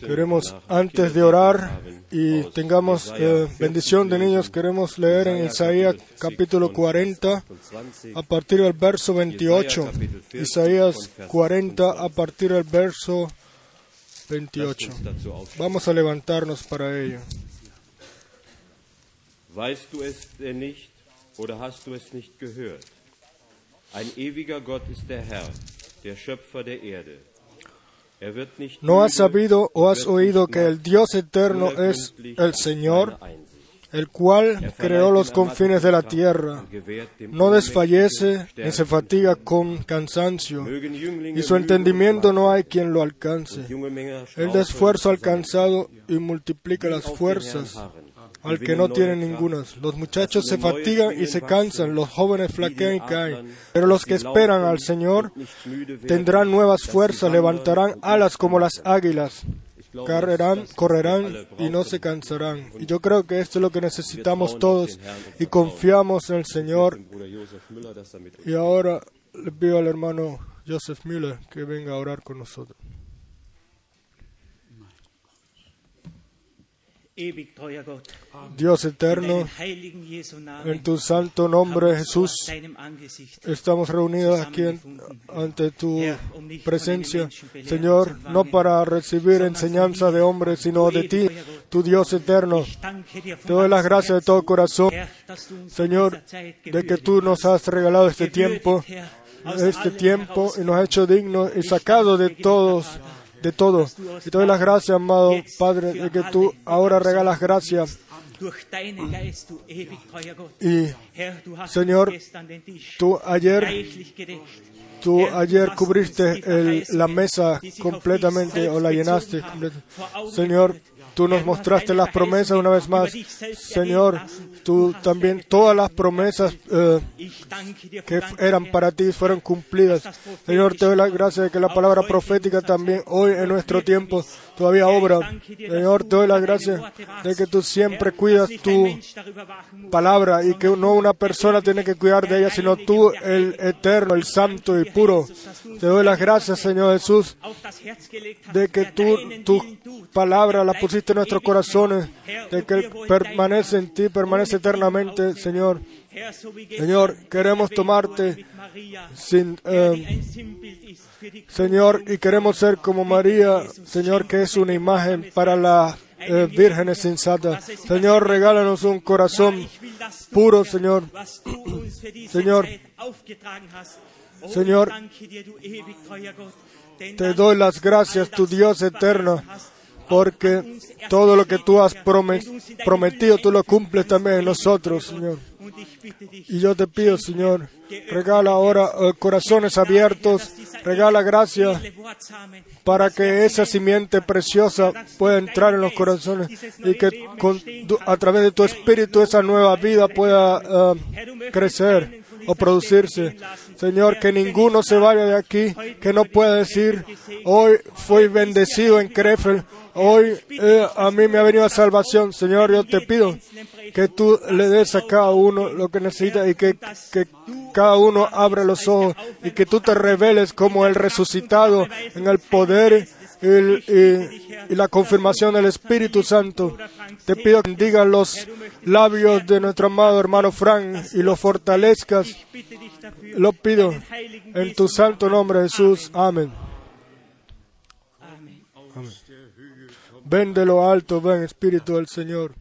Queremos, antes de orar y tengamos eh, bendición de niños, queremos leer en Isaías capítulo 40 a partir del verso 28. Isaías 40 a partir del verso 28. Vamos a levantarnos para ello. Weißt du es denn nicht oder hast du es nicht gehört? Ein ewiger Gott ist der Herr, der Schöpfer der Erde. Er ¿No has sabido o has oído que el Dios eterno es el Señor, el cual Er creó los confines de la tierra? No desfallece ni se fatiga con cansancio, y su entendimiento no hay quien lo alcance. Él da straucheln esfuerzo al zusammen. cansado y multiplica las fuerzas. Al que no tiene ningunas. Los muchachos se fatigan y se cansan, los jóvenes flaquean y caen. Pero los que esperan al Señor tendrán nuevas fuerzas, levantarán alas como las águilas, correrán, y no se cansarán. Y yo creo que esto es lo que necesitamos todos y confiamos en el Señor. Y ahora le pido al hermano Joseph Müller que venga a orar con nosotros. Dios eterno, en tu santo nombre Jesús, estamos reunidos aquí en- ante tu presencia, Señor, no para recibir enseñanza de hombres, sino de ti, tu Dios eterno. Te doy las gracias de todo corazón, Señor, de que tú nos has regalado este tiempo, este tiempo y nos has hecho dignos y sacado de todos, de todo. Y te doy las gracias, amado Padre, de que tú ahora regalas gracias y Señor, tú ayer. Tú ayer cubriste el- la mesa completamente o la llenaste. Señor. Tú nos mostraste las promesas una vez más. Señor, tú también todas las promesas eh, que eran para ti fueron cumplidas. Señor, te doy las gracias de que la palabra profética también hoy en nuestro tiempo todavía obra. Señor, te doy las gracias de que tú siempre cuidas tu palabra y que no una persona tiene que cuidar de ella, sino tú, el eterno, el santo y puro. Te doy las gracias, Señor Jesús, de que tú, tu palabra la pusiste en nuestros corazones, de que permanece en ti, permanece eternamente, Señor. Señor, queremos tomarte sin, eh, Señor, y queremos ser como María, Señor, que es una imagen para las eh, vírgenes sensatas. Señor, regálanos un corazón puro, Señor. Señor, Señor, te doy las gracias, tu Dios eterno, porque todo lo que tú has prome- prometido, tú lo cumples también en nosotros, Señor. Y yo te pido, Señor, regala ahora eh, corazones abiertos, regala gracia para que esa simiente preciosa pueda entrar en los corazones y que a través de tu espíritu esa nueva vida pueda eh, crecer o producirse. Señor, que ninguno se vaya de aquí que no pueda decir, hoy fui bendecido en Krefeld, hoy eh, a mí me ha venido salvación. Señor, yo te pido que tú le des a cada uno lo que necesita y que, que cada uno abra los ojos y que tú te reveles como el resucitado en el poder y, y- y la confirmación del Espíritu Santo. Te pido que bendiga los labios de nuestro amado hermano Frank y los fortalezcas. Lo pido en tu santo nombre, Jesús. Amén. Amén. Ven de lo alto, ven Espíritu del Señor.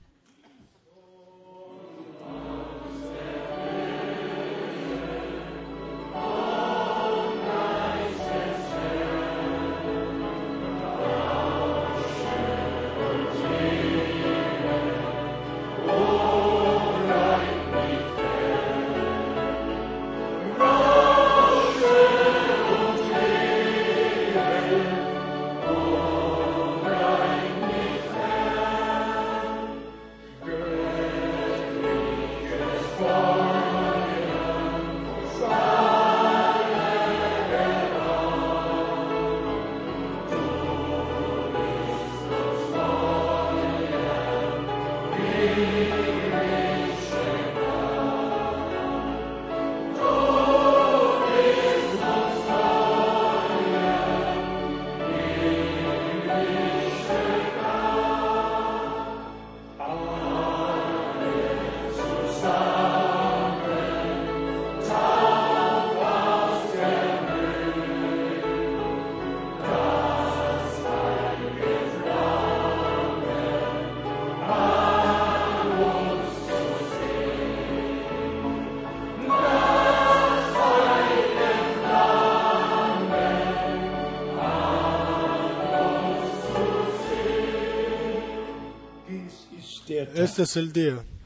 Der Tag.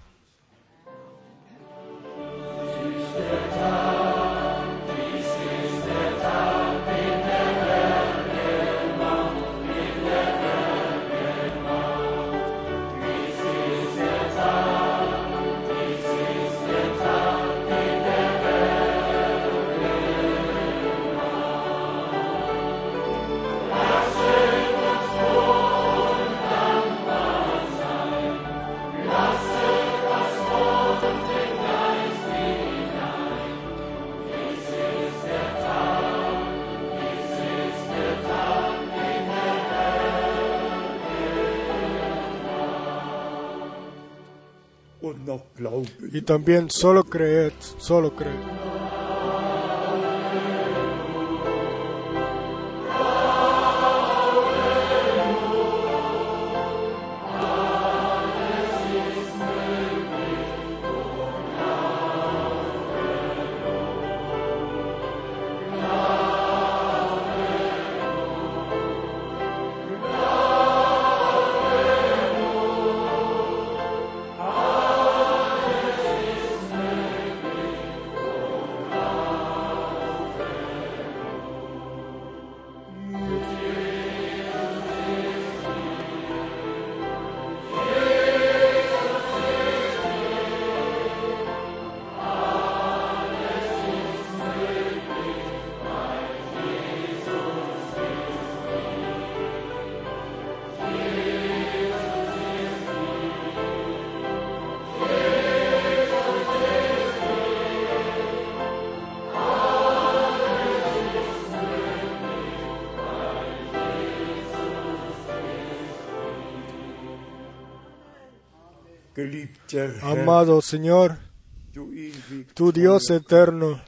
Y también solo creed, solo creed. Amado Señor, tu Dios eterno,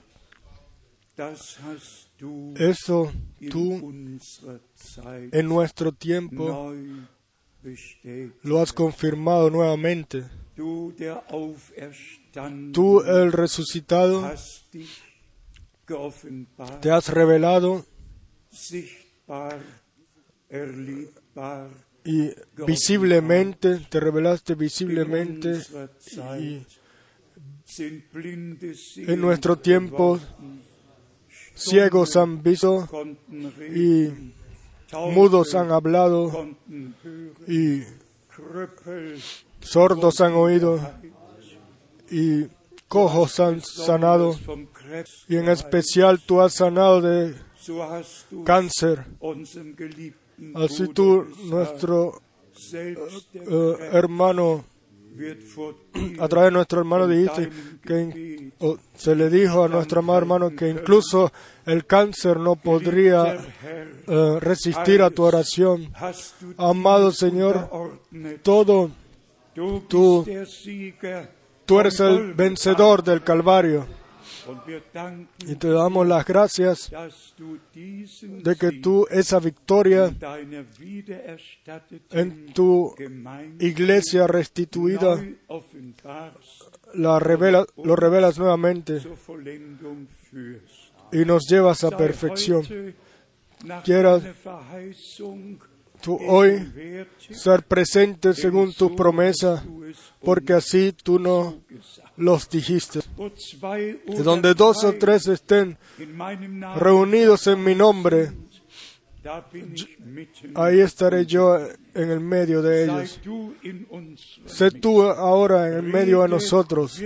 eso tú en nuestro tiempo lo has confirmado nuevamente. Tú, el resucitado, te has revelado y visiblemente, te revelaste visiblemente y en nuestro tiempo ciegos han visto y mudos han hablado y sordos han oído y cojos han sanado y en especial tú has sanado de cáncer. Así tú, nuestro eh, Krebs hermano, a través de nuestro hermano dijiste que se le dijo a nuestro amado hermano que incluso el cáncer no podría eh, resistir a tu oración. Amado Señor. Todo, tú- tú eres el vencedor del Calvario y te damos las gracias de que tú esa victoria en tu iglesia restituida la revela, lo revelas nuevamente y nos llevas a perfección. Quieras Tú hoy ser presente según tu promesa, porque así tú no. Los dijiste. Donde dos o tres estén reunidos en mi nombre, ahí estaré yo en el medio de ellos. Sé tú ahora en el medio de nosotros.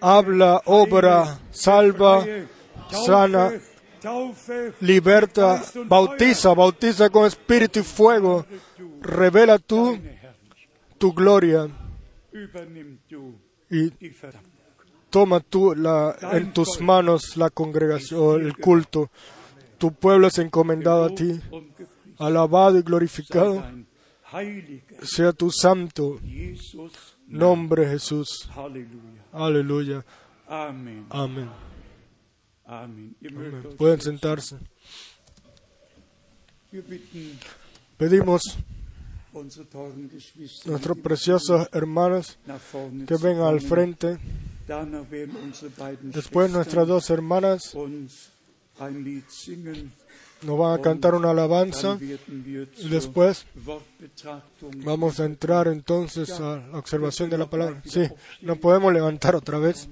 Habla, obra, salva, sana, liberta, bautiza, bautiza con espíritu y fuego. Revela tú tu gloria y toma tú la, en tus manos la congregación, el culto. Tu pueblo es encomendado a ti. Alabado y glorificado sea tu santo nombre, Jesús. Aleluya. Amen. Amén. Pueden sentarse. Pedimos nuestros preciosos hermanos que vengan al frente. Después nuestras dos hermanas. Nos van a cantar una alabanza y después vamos a entrar entonces a la observación de la palabra. Sí, nos podemos levantar otra vez.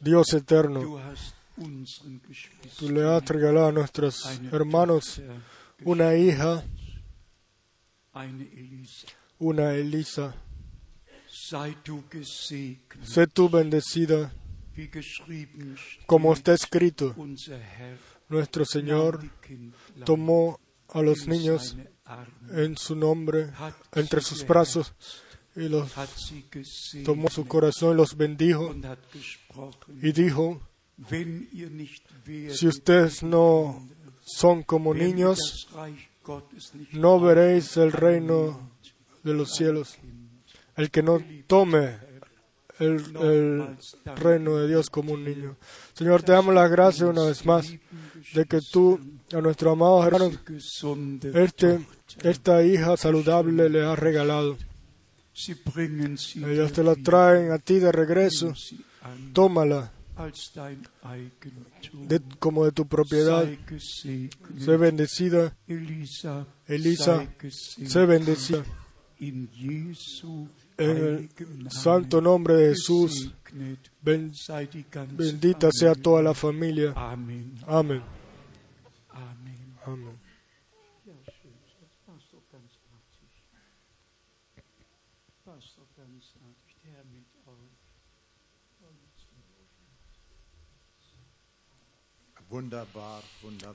Dios eterno, tú le has regalado a nuestros hermanos una hija, una Elisa. Sé tú bendecida, como está escrito. Nuestro Señor tomó a los niños en su nombre, entre sus brazos, y los tomó su corazón y los bendijo y dijo, si ustedes no son como niños, no veréis el reino de los cielos. El que no tome el, el reino de Dios como un niño. Señor, te damos las gracias una vez más de que tú a nuestros amados hermanos gesunde este, esta hija saludable le has regalado. Ellos te la traen a ti de regreso. Tómala de- como de tu propiedad. Sé bendecida, Elisa, sé bendecida. En el santo nombre de Jesús, ben- bendita sea toda la familia. Amén. Amen. Amén.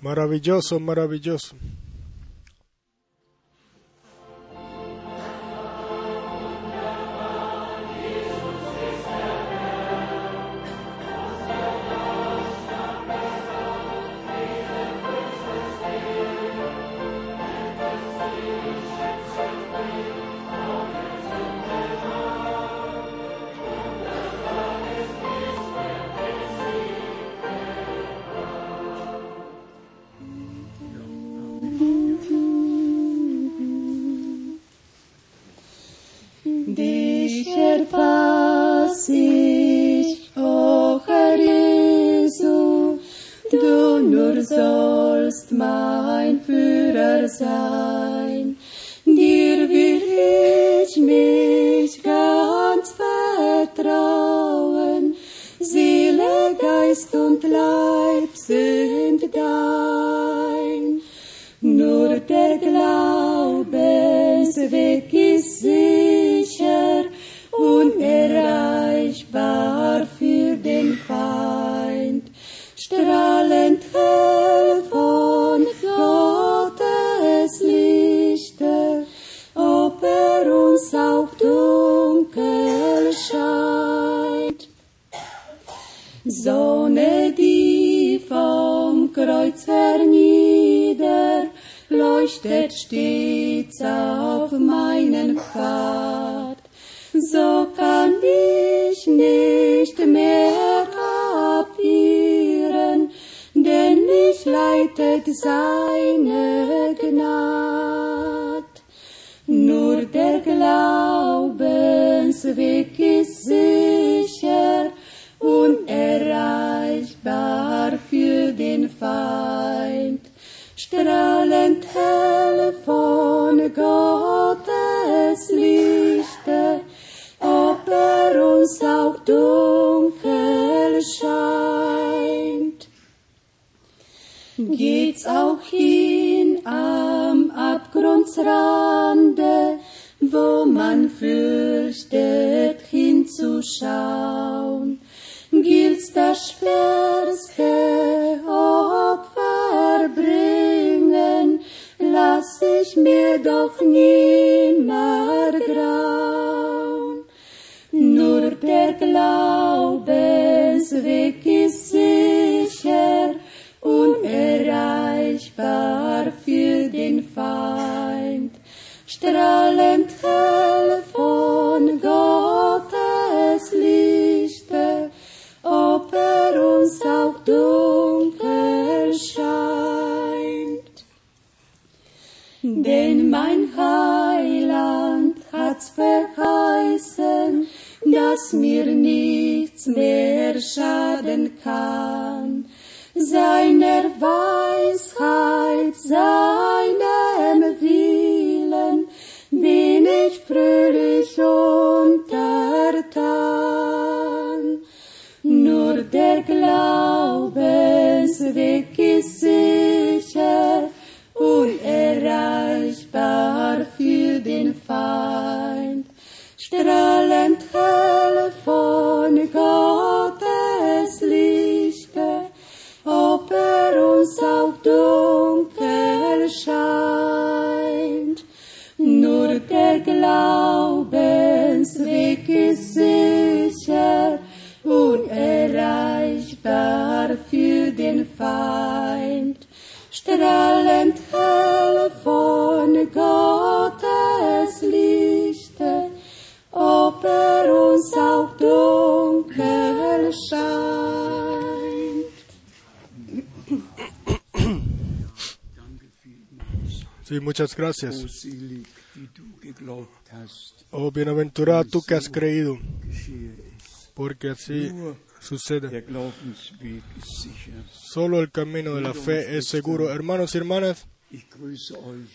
Maravilloso, maravilloso. Sein. Dir will ich mich ganz vertrauen, Seele, Geist und Leib sind dein. Nur der Glaubensweg ist sicher, unerreichbar für Sonne, die vom Kreuz hernieder, leuchtet stets auf meinen Pfad. So kann ich nicht mehr abirren, denn mich leitet seine Gnad. Nur der Glaubensweg ist sicher, unerreichbar für den Feind. Strahlend hell von Gottes Lichter, ob er uns auch dunkel scheint. Geht's auch hin am Abgrundsrande, wo man fürchtet hinzuschauen, das schwerste Opfer bringen, lass ich mir doch nimmer grauen. Nur der Glaubensweg ist sicher, unerreichbar für den Feind. Strahlend hell von Gottes uns auch dunkel scheint. Denn mein Heiland hat's verheißen, dass mir nichts mehr schaden kann. Seiner Weisheit, seinem Willen bin ich fröhlich untertan. Der Glaubensweg ist sicher, unerreichbar für den Feind. Strahlend hell von Gottes Lichte, ob er uns auch dunkel scheint. Nur der Glaubensweg ist sicher, unerreichbar für den Feind. Strahlend hell von Gottes Lichte, ob er uns auch dunkel scheint. Sí, muchas gracias. Oh, bienaventurada tú que has creído. Porque así sucede. Solo el camino de la fe es seguro. Hermanos y hermanas,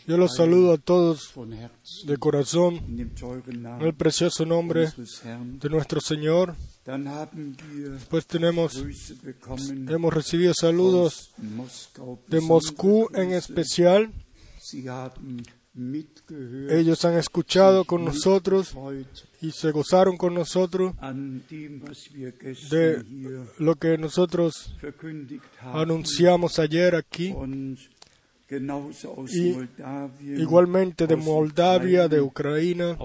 yo los saludo a todos de corazón en el precioso nombre de nuestro Señor. Pues tenemos, hemos recibido saludos de Moscú en especial. Ellos han escuchado con nosotros y se gozaron con nosotros de lo que nosotros anunciamos ayer aquí. Y Igualmente de Moldavia, de Ucrania,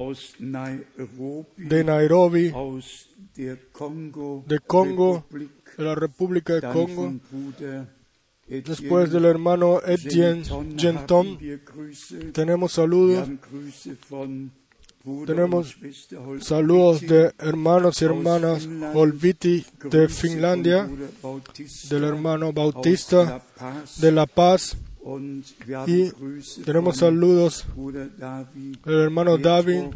de Nairobi, de Congo, de la República de Congo, después del hermano Etienne Genton. Tenemos saludos, Tenemos saludos de hermanos y hermanas Olviti de Finlandia, del hermano Bautista de La Paz y tenemos saludos del hermano David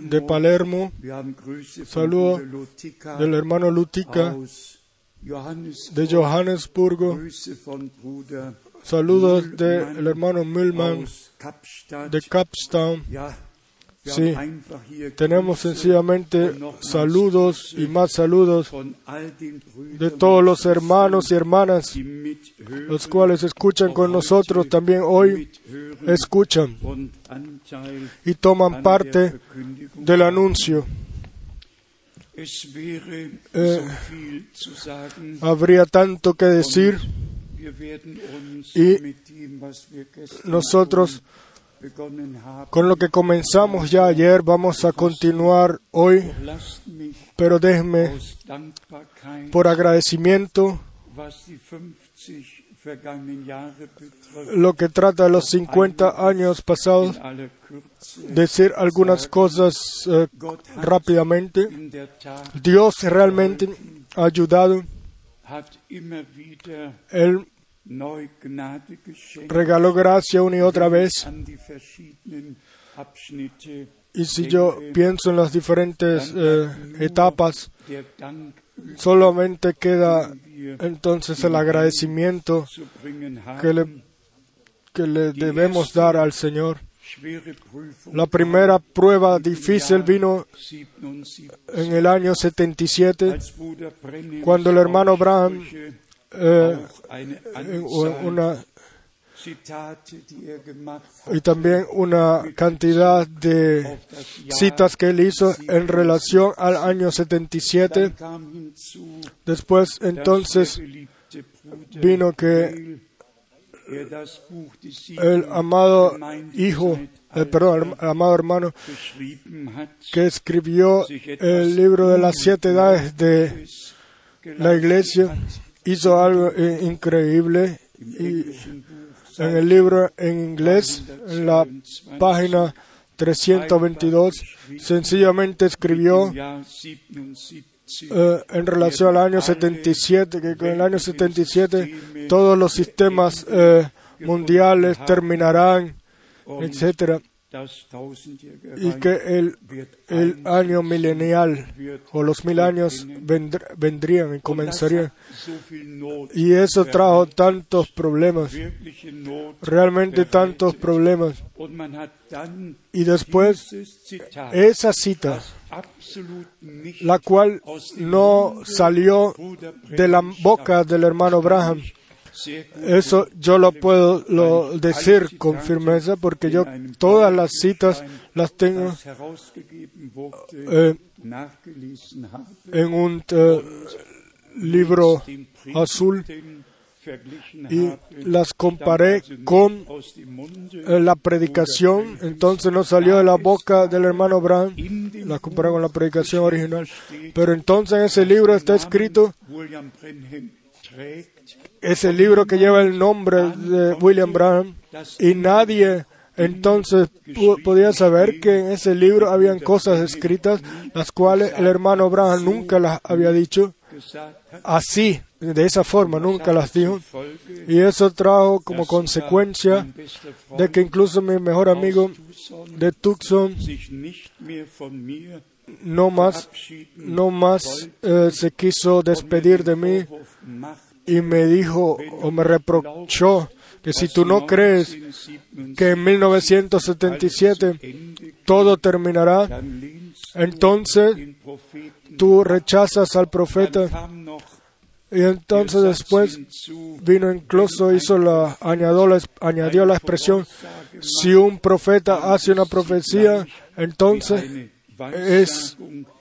de Palermo, Wir haben Grüße von Saludo Bruder Lutica del hermano Lutica. De Johannesburgo, saludos del hermano Kapstadt. de Capstown. Sí, Tenemos sencillamente saludos y más saludos de todos los hermanos y hermanas, los cuales escuchan con nosotros también hoy, escuchan y toman an parte del anuncio. Sagen. Habría tanto que decir. Y Nosotros, con lo que comenzamos ya ayer, vamos a continuar hoy, pero Dankbarkeit, por agradecimiento, was die 50 vergangenen Jahre betrifft, lo que trata de los 50 años pasados, decir algunas cosas eh, rápidamente. Dios realmente ha ayudado. Él regaló gracia una y otra vez. Y si yo pienso en las diferentes eh, etapas, solamente queda entonces el agradecimiento que le, que le debemos dar al Señor. La primera prueba difícil vino 77, en el año 77, als Bruder Brennim cuando el hermano Branham eh, una, y también una cantidad de citas que él hizo en relación al año 77. Dann kam hinzu, Después entonces vino que el amado hijo, eh, perdón, el amado hermano que escribió el libro de las siete edades de la iglesia, hizo algo eh, increíble y en el libro en inglés, en la página 322, sencillamente escribió im Jahr 77 eh, en relación al año 77, que con el año 77 todos los sistemas eh, mundiales terminarán, etcétera, y que el, año milenial o los mil años vendr- vendrían y comenzarían. Y eso trajo tantos problemas, realmente tantos problemas. Y después esa cita, la cual no salió de la boca del hermano Braham, Eso yo lo puedo decir con firmeza porque yo todas las citas las tengo eh, en un eh, libro azul y las comparé con eh, la predicación, entonces no salió de la boca del hermano Braham, la comparé con la predicación original, pero entonces en ese libro está escrito, Branham trägt, ese libro que lleva el nombre de William Braham, y nadie entonces podía saber que en ese libro habían cosas escritas las cuales el hermano Braham nunca las había dicho. Así, de esa forma, nunca las dijo. Y eso trajo como consecuencia de que incluso mi mejor amigo de Tucson no más, no más eh, se quiso despedir de mí y me dijo o me reprochó que si tú no crees 1977 que en 1977 Ende, todo terminará, entonces tú rechazas al profeta. Y entonces después vino incluso hizo la añadió la, añadió la expresión si un profeta hace una profecía entonces es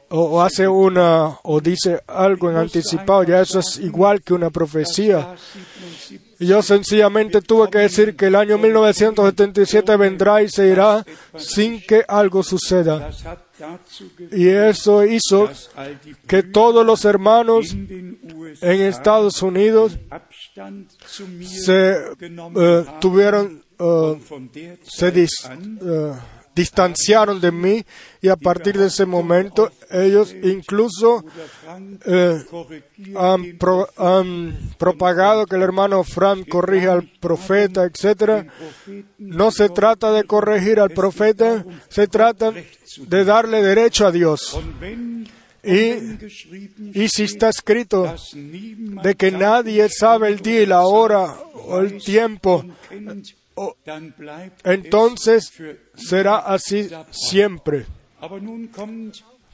o, hace una o dice algo en anticipado ya eso es igual que una profecía. War 77 y yo sencillamente tuve que decir que el año 1977 vendrá y se irá sin que algo suceda. Y eso hizo que todos los hermanos en Estados Unidos se eh, tuvieron eh, se dis- eh, distanciaron de mí y a partir de ese momento ellos incluso eh, han, propagado que el hermano Frank corrige al profeta. Propheten No se trata de corregir al profeta, se trata de darle derecho a Dios. Y, y si está escrito de que nadie sabe el día y la hora o el tiempo, kennt, o- dann bleibt entonces será así siempre.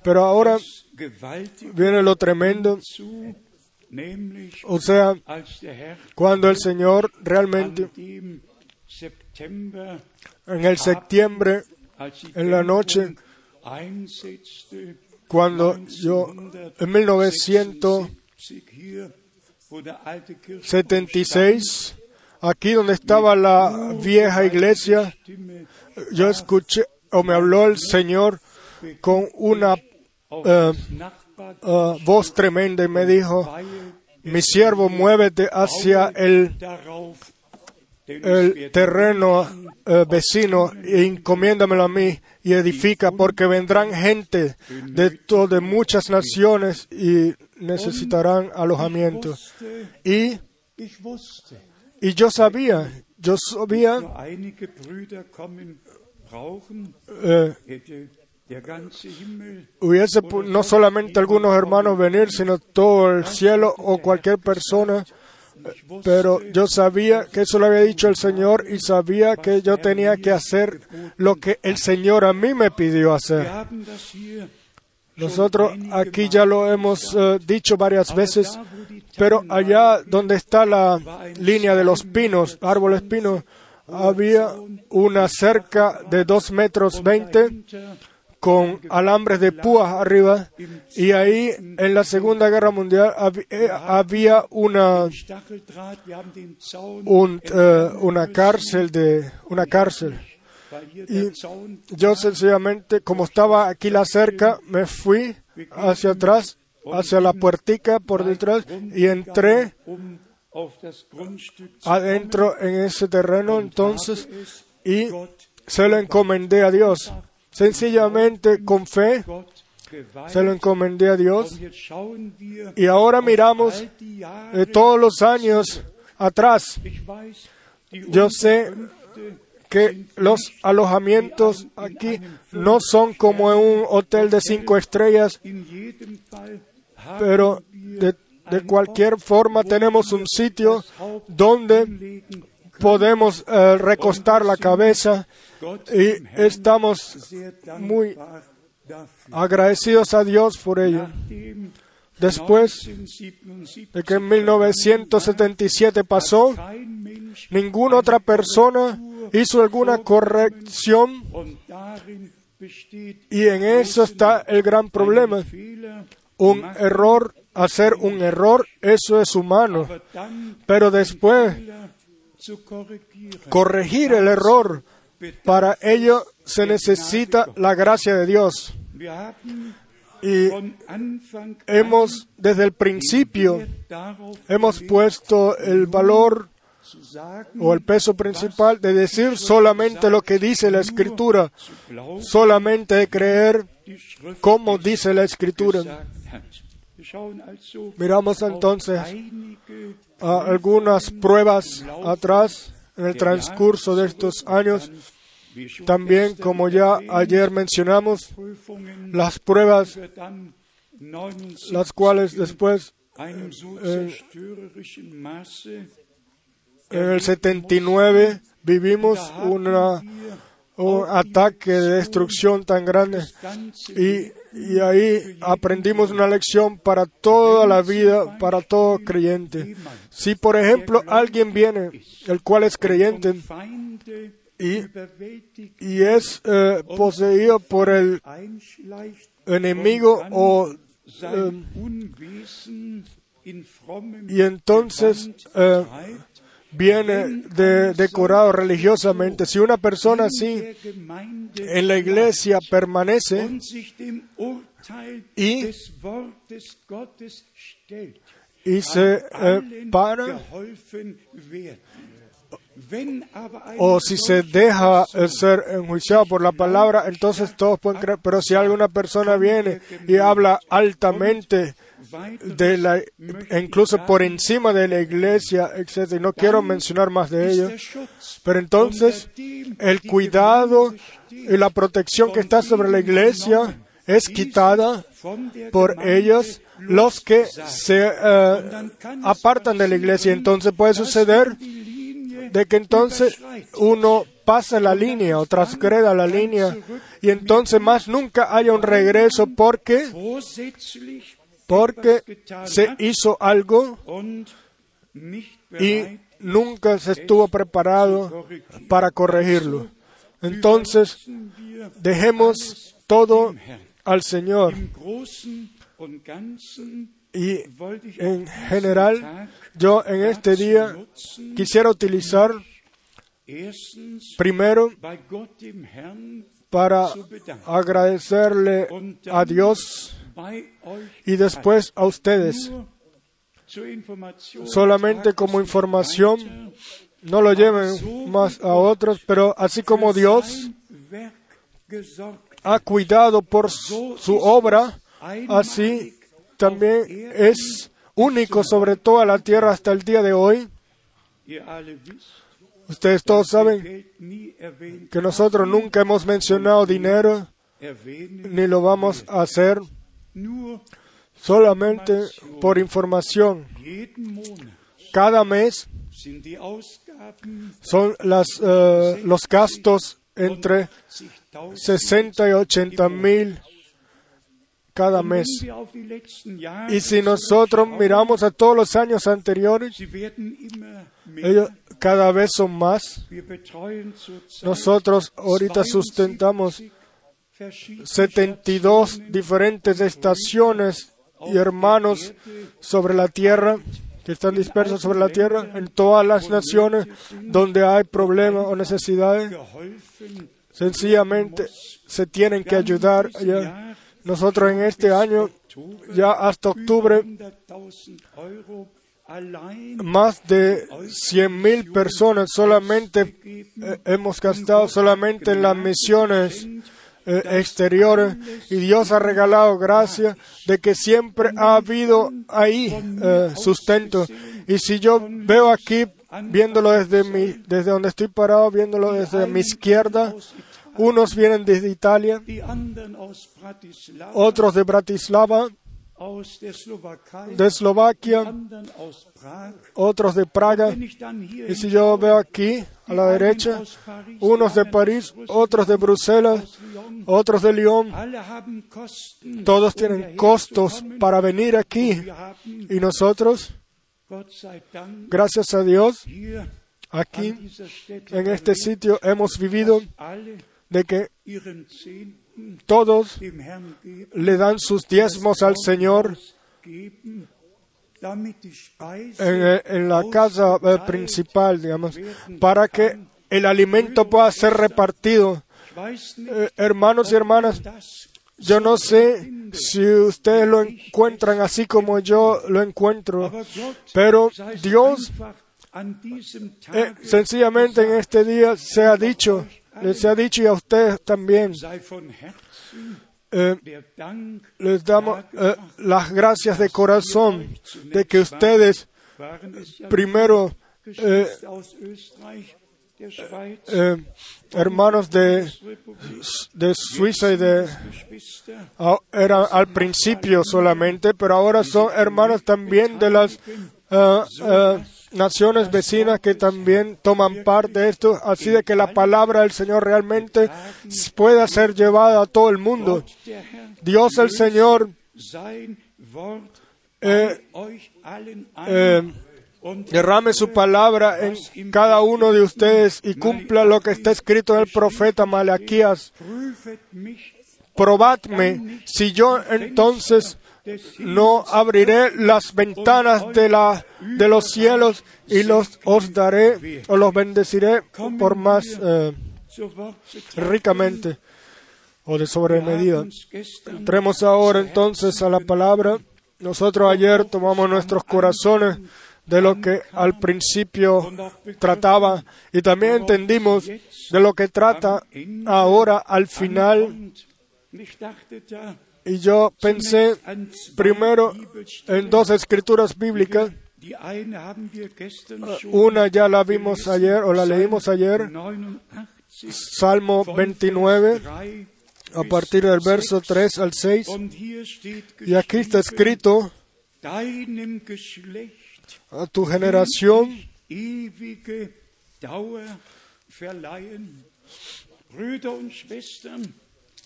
Pero ahora viene lo tremendo, o sea, cuando el Señor realmente en el septiembre, en la noche, cuando yo en 1976, 1970 hier, wo der alte Kirchenraum aquí donde estaba la vieja iglesia, yo escuché o me habló el Señor con una uh, voz tremenda y me dijo, mi siervo, muévete hacia el, terreno eh, vecino e encomiéndamelo a mí y edifica, porque vendrán gente de, de muchas naciones y necesitarán alojamiento. Y, y yo sabía, yo sabía, eh, hubiese no solamente algunos hermanos venir, sino todo el cielo o cualquier persona. Pero yo sabía que eso lo había dicho el Señor y sabía que yo tenía que hacer lo que el Señor a mí me pidió hacer. Nosotros aquí ya lo hemos eh, dicho varias veces, pero allá donde está la línea de los pinos, árboles pinos, había una cerca de dos metros veinte con alambres de púas arriba y ahí en la Segunda Guerra Mundial eh, había una eh, una cárcel de una cárcel y yo sencillamente como estaba aquí la cerca me fui hacia atrás hacia la puertica por detrás y entré adentro en ese terreno entonces es y se lo encomendé a Dios. Sencillamente con fe se lo encomendé a Dios. Y ahora miramos eh, todos los años atrás Yo sé que los alojamientos aquí no son como un hotel de cinco estrellas, pero de, cualquier forma tenemos un sitio donde podemos eh, recostar la cabeza y estamos muy agradecidos a Dios por ello. Después 1977 de que en 1977 pasó, ninguna otra persona hizo alguna corrección y en eso está el gran problema. Un error, hacer un error, eso es humano. Pero después, corregir el error, para ello se necesita la gracia de Dios. Y hemos, desde el principio, hemos puesto el valor o el peso principal de decir solamente lo que dice la Escritura, solamente de creer como dice la Escritura. Miramos entonces algunas pruebas atrás en el transcurso de estos años. También, como ya ayer mencionamos, las pruebas, wir dann 79 las cuales después, einem en el 79, vivimos una, un ataque de destrucción tan grande. Y, y ahí aprendimos una lección para toda la vida, para todo creyente. Si, por ejemplo, alguien viene, el cual es creyente, y, es eh, poseído por el enemigo o frommem y entonces eh, viene de- decorado religiosamente. Si una persona así en la iglesia permanece Y- y se eh, para o si se deja eh, ser enjuiciado por la palabra, entonces todos pueden creer. Pero si alguna persona viene y habla altamente de la, incluso por encima de la iglesia, etc., no quiero mencionar más de ello, pero entonces el cuidado y la protección que está sobre la iglesia es quitada por ellos los que se eh, apartan de la iglesia. Entonces puede suceder de que entonces uno pasa la línea o transgreda la línea y entonces más nunca haya un regreso porque porque se hizo algo y nunca se estuvo preparado para corregirlo. Entonces dejemos todo al Señor y en general yo en este día quisiera utilizar primero para agradecerle a Dios y después a ustedes. Solamente como información, no lo lleven más a otros, pero así como Dios ha cuidado por su, obra, así también es único sobre toda la tierra hasta el día de hoy. Ustedes todos saben erwähnt, que nosotros nunca hemos mencionado dinero, erwähnen, ni lo vamos a hacer solamente por información. Cada mes son las, eh, los gastos entre 80.000. 60 y 80 mil cada mes. Y si nosotros miramos a todos los años anteriores, ellos cada vez son más. Nosotros ahorita sustentamos 72 verschiedene 72 diferentes estaciones y hermanos sobre la tierra que están dispersos sobre la tierra en todas las naciones donde hay problemas o necesidades. Sencillamente se tienen que ayudar. Nosotros en este año, ya hasta octubre, 100.000 Euro allein más de 100 mil personas solamente eh, hemos gastado solamente en las misiones eh, exteriores y Dios ha regalado gracia de que siempre ha habido ahí eh, sustento. Y si yo veo aquí viéndolo desde, mi, desde donde estoy parado, viéndolo desde mi izquierda. Unos vienen desde Italia, otros de Bratislava, de Eslovaquia, otros de Praga. Y si yo veo aquí, a la derecha, unos de París, otros de Bruselas, otros de Lyon, todos tienen costos para venir aquí. Y nosotros, gracias a Dios, aquí, en este sitio, hemos vivido de que todos le dan sus diezmos al Señor en, eh, en la casa eh, principal, digamos, para que el alimento pueda ser repartido. Eh, hermanos y hermanas, yo no sé si ustedes lo encuentran así como yo lo encuentro, pero Dios eh, sencillamente en este día se ha dicho, les ha dicho y a ustedes también, eh, les damos eh, las gracias de corazón de que ustedes primero, eh, hermanos de, de Suiza y de eran al principio solamente, pero ahora son hermanos también de las ah, naciones vecinas que también toman parte de esto, así de que la palabra del Señor realmente pueda ser llevada a todo el mundo. Dios el Señor eh, eh, derrame su palabra en cada uno de ustedes y cumpla lo que está escrito en el profeta Malaquías. Probadme si yo entonces no abriré las ventanas de, la, de los cielos y los os daré o los bendeciré por más eh, ricamente o de sobremedida. Entremos ahora entonces a la palabra. Nosotros ayer tomamos nuestros corazones de lo que al principio trataba y también entendimos de lo que trata ahora al final. Y yo pensé primero en dos escrituras bíblicas. Una ya la vimos ayer o la leímos ayer, 89 Salmo von 29, Vers 3 a partir del verso 3 al 6. und hier steht Y aquí está escrito, a tu generación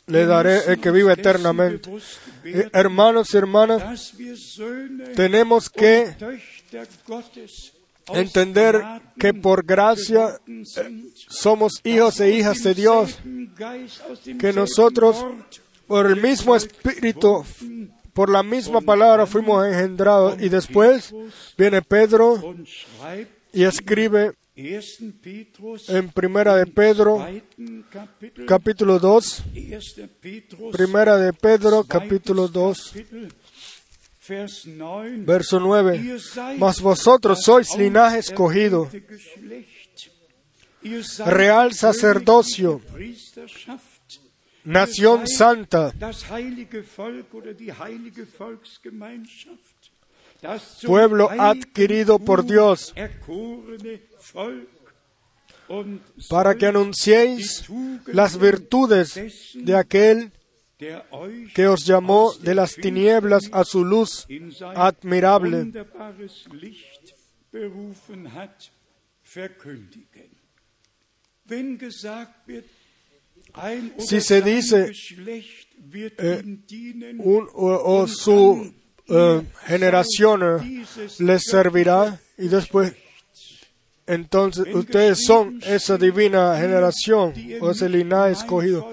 le daré el que vive eternamente. Eh, Hermanos y hermanas, tenemos que entender que por gracia sind. somos hijos e hijas de Dios, que nosotros por el mismo espíritu, por la misma palabra fuimos engendrados. Y después viene Pedro y escribe 1. Petrus en Primera de Pedro, capítulo 2, 1. Petrus Primera de Pedro, capítulo 2, Kapitel, Vers 9. verso 9. Ihr seid Mas vosotros sois linaje escogido, real sacerdocio, nación santa, pueblo adquirido por Dios, para que anunciéis las virtudes de aquel que os llamó de las tinieblas a su luz admirable. Si se dice, eh, un- o, o su eh, generación eh, les servirá y después entonces ustedes son esa divina generación o ese linaje escogido.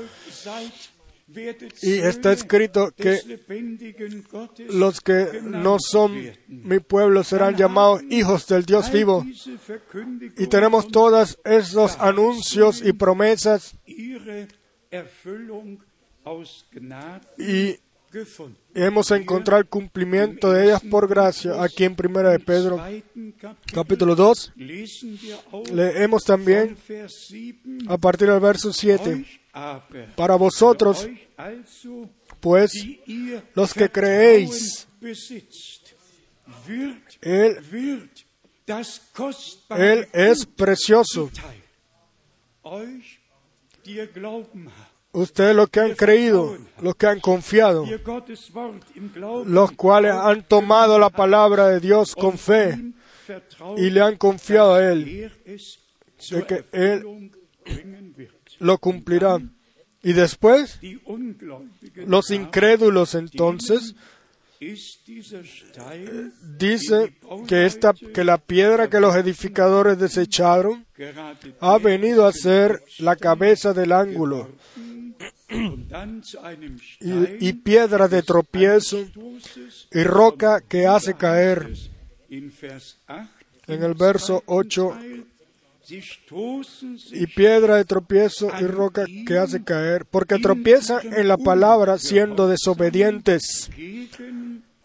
Y está escrito que Los que no son mi pueblo serán llamados hijos del Dios vivo. Y tenemos todos esos anuncios y promesas y. hemos encontrado el cumplimiento de ellas por gracia aquí en Primera de Pedro capítulo 2. lesen wir auch Leemos también Vers 7. a partir del verso 7. Euch aber, Para vosotros, pues, los que creéis, Él Él es precioso. Ustedes los que han creído, los que han confiado, los cuales han tomado la palabra de Dios con fe y le han confiado a Él, zur que él- lo cumplirá. Y después, los incrédulos entonces dice que esta que la piedra que los edificadores desecharon ha venido a ser la cabeza del ángulo y, piedra de tropiezo y roca que hace caer. in Vers 8 En el verso 8 Teil, Sie stoßen sich y piedra de tropiezo y roca que hace caer, porque tropiezan en la palabra siendo desobedientes,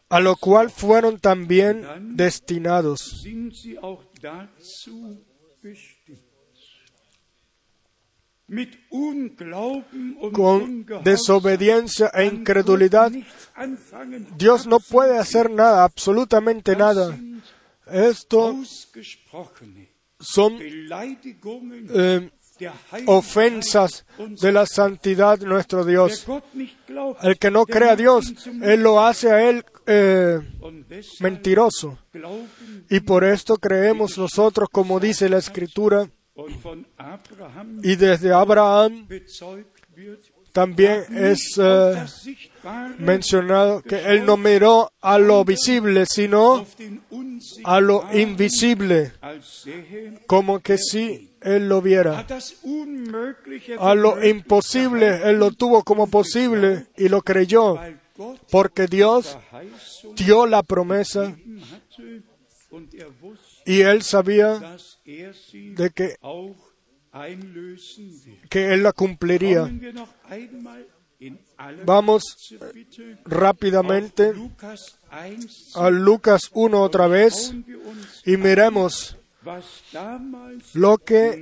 a lo cual fueron también destinados. Con desobediencia e incredulidad. Dios no puede hacer nada, absolutamente nada. Esto son eh, ofensas de la santidad de nuestro Dios. El que no cree a Dios, Él lo hace a Él eh, mentiroso. Y por esto creemos nosotros, como dice la Escritura, y desde Abraham también es eh, mencionado que Él no miró a lo visible, sino a lo invisible, como que si Él lo viera. A lo imposible Él lo tuvo como posible y lo creyó, porque Dios dio la promesa er y Él sabía de que, que Él la cumpliría. Vamos bitte rápidamente auf Lukas 1 a Lucas 1 otra vez y miremos lo que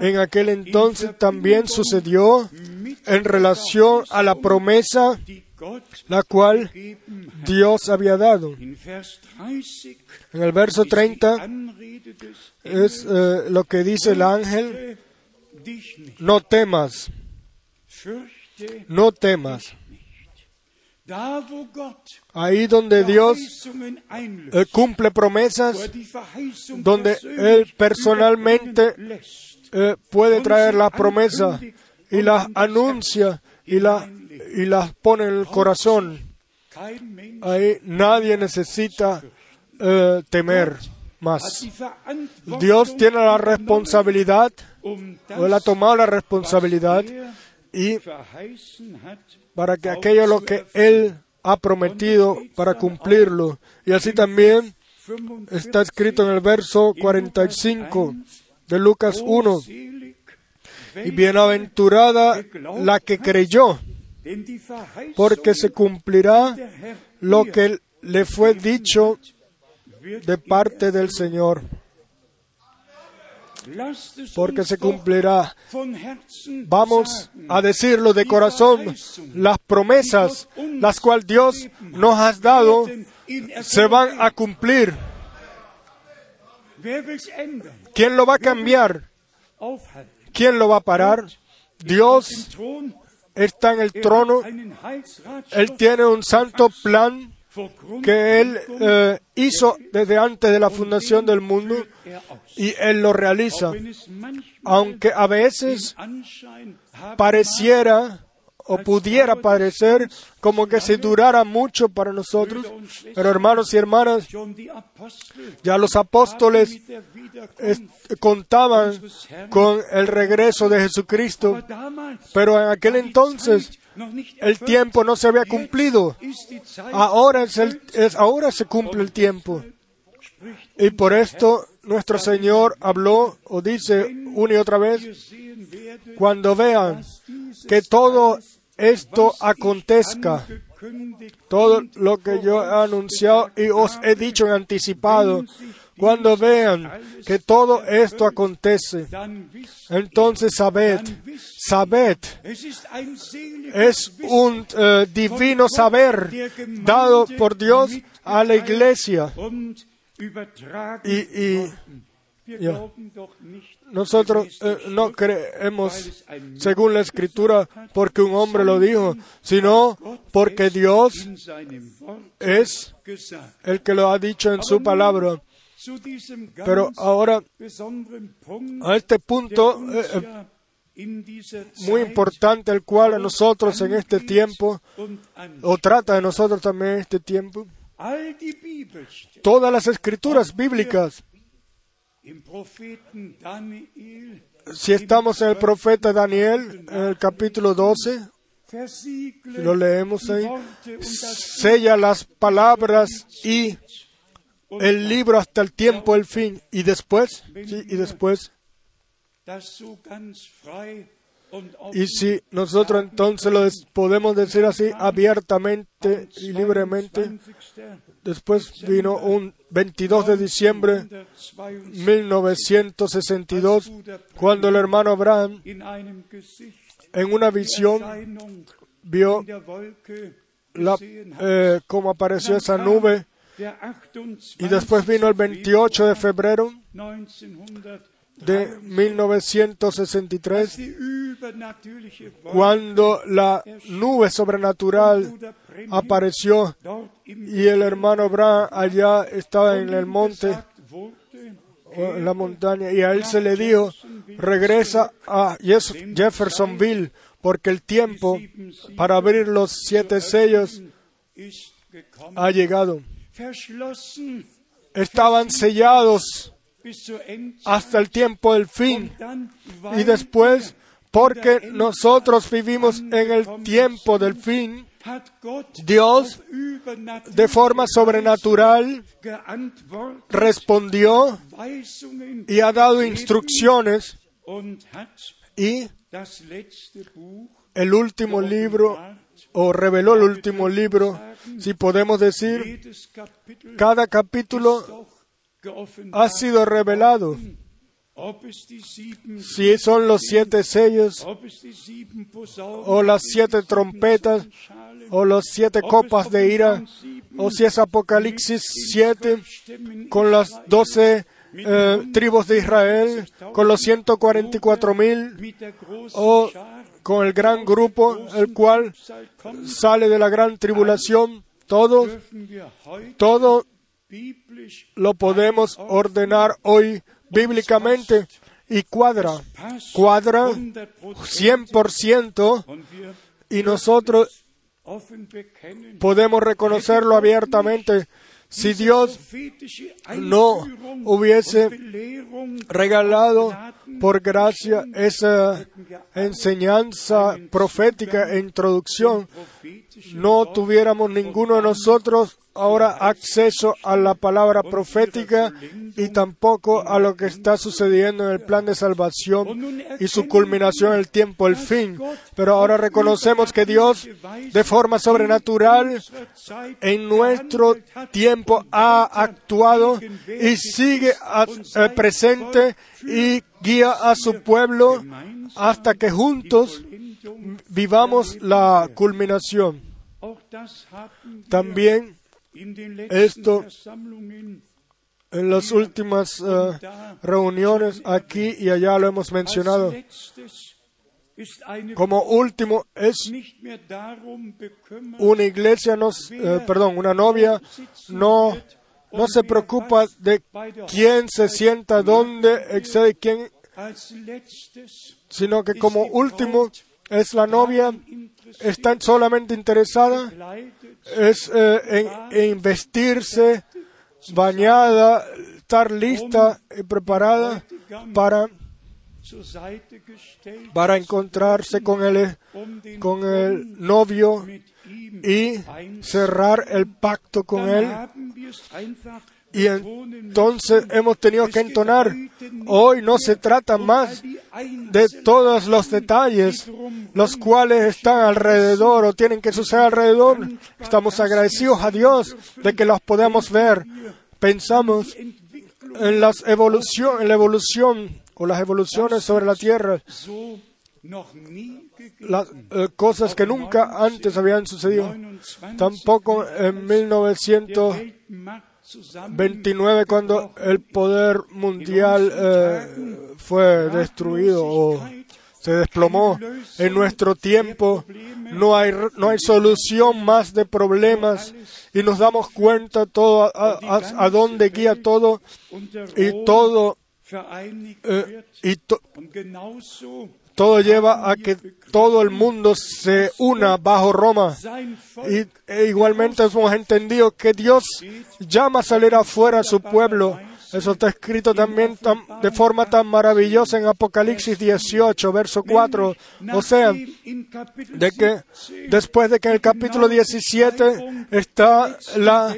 en aquel entonces también sucedió en relación a la promesa la cual. Dios había dado. In Vers 30 En el verso ist die 30 Anrede des es eh, lo que dice el ángel, no temas, no temas. Ahí donde Dios eh, cumple er promesas, Verheißung donde Él personalmente eh, puede traer las promesas y las anuncia y, la- y las pone en el corazón. Kein Mensch Ahí nadie necesita eh, temer más. Dios tiene la responsabilidad, o Él ha tomado la responsabilidad y para que aquello lo que Él ha prometido para cumplirlo. Y así también 45 está escrito en el verso 45 de Lucas 1. selig, Y bienaventurada la que creyó, porque se cumplirá lo que le fue dicho de parte del Señor, porque se cumplirá. Vamos a decirlo de corazón, las promesas las cuales Dios nos ha dado se van a cumplir. ¿Quién lo va a cambiar? ¿Quién lo va a parar? Dios está en el trono, Él tiene un santo plan que Él eh, hizo desde antes de la fundación del mundo y Él lo realiza. Aunque a veces pareciera o pudiera parecer como que se durara mucho para nosotros, pero hermanos y hermanas, ya los apóstoles contaban con el regreso de Jesucristo, pero en aquel entonces el tiempo no se había cumplido. Ahora, es el- es, ahora se cumple el tiempo. Y por esto nuestro Señor habló o dice una y otra vez, cuando vean que todo esto acontezca, todo lo que yo he anunciado y os he dicho en anticipado, cuando vean que todo esto acontece, entonces sabed, sabed, es un eh, divino saber dado por Dios a la iglesia Y- y- worden. Nosotros eh, no creemos según la escritura porque un hombre lo dijo, sino porque Dios es el que lo ha dicho en su palabra. Pero ahora, a este punto eh, eh, muy importante, el cual a nosotros en este tiempo, o trata de nosotros también en este tiempo, todas las escrituras bíblicas, si estamos en el profeta Daniel, en el capítulo 12, versiegle lo leemos ahí, sella las palabras y el libro hasta el tiempo del fin. Y después, sí, y después, y si nosotros entonces lo podemos decir así abiertamente y libremente, 22. después vino un 22 de diciembre 1922 1962, cuando el hermano Abraham en una visión vio la, eh, cómo apareció esa nube Der 28. y después vino el 28 de febrero 1900 de 1963 die übernatürliche Wolke cuando la nube sobrenatural apareció y el hermano Abraham allá estaba en el monte en la montaña y a él se le dijo regresa a Jeffersonville porque el tiempo para abrir los siete sellos ha llegado. Estaban sellados. Hasta el tiempo del fin y después porque nosotros vivimos en el tiempo del fin Dios de forma sobrenatural respondió y ha dado instrucciones y el último libro o reveló el último libro, si podemos decir, cada capítulo ha sido revelado. Si son los siete sellos o las siete trompetas o las siete copas de ira o si es Apocalipsis 7 Stimmen con las doce eh, tribus de Israel, con los 144 mil o con el gran grupo, el cual sale de la gran tribulación, todo, todo lo podemos ordenar hoy bíblicamente y cuadra, cuadra 100% 100% und wir y nosotros podemos reconocerlo abiertamente. Si Dios no hubiese regalado por gracia esa enseñanza profética e introducción, no tuviéramos ninguno de nosotros ahora acceso a la palabra profética y tampoco a lo que está sucediendo en el plan de salvación y su culminación el tiempo, el fin. Pero ahora reconocemos que Dios, de forma sobrenatural, en nuestro tiempo ha actuado y sigue eh, presente y guía a su pueblo hasta que juntos vivamos la culminación. También esto en las últimas eh, reuniones aquí y allá lo hemos mencionado. Como último es una iglesia, no, eh, perdón, una novia no, no se preocupa de quién se sienta, dónde, excede quién, sino que como último es la novia, está solamente interesada leidet es eh, en, en vestirse bañada, estar lista y preparada para, para encontrarse con el, con el novio y cerrar el pacto con él. Y entonces hemos tenido que entonar, hoy no se trata más de todos los detalles, los cuales están alrededor o tienen que suceder alrededor. Estamos agradecidos a Dios de que los podemos ver. Pensamos en, las evolución, en la evolución o las evoluciones sobre la tierra, las eh, cosas que nunca antes habían sucedido. Tampoco en 1900, 29 cuando el poder mundial eh, fue destruido o se desplomó. En nuestro tiempo no hay, no hay solución más de problemas y nos damos cuenta todo a, a- a dónde guía todo y todo eh, y to- todo lleva a que todo el mundo se una bajo Roma. Y e igualmente hemos entendido que Dios llama a salir afuera a su pueblo. Eso está escrito también tan- de forma tan maravillosa en Apocalipsis 18, verso 4. O sea, de que después de que en el capítulo 17 está la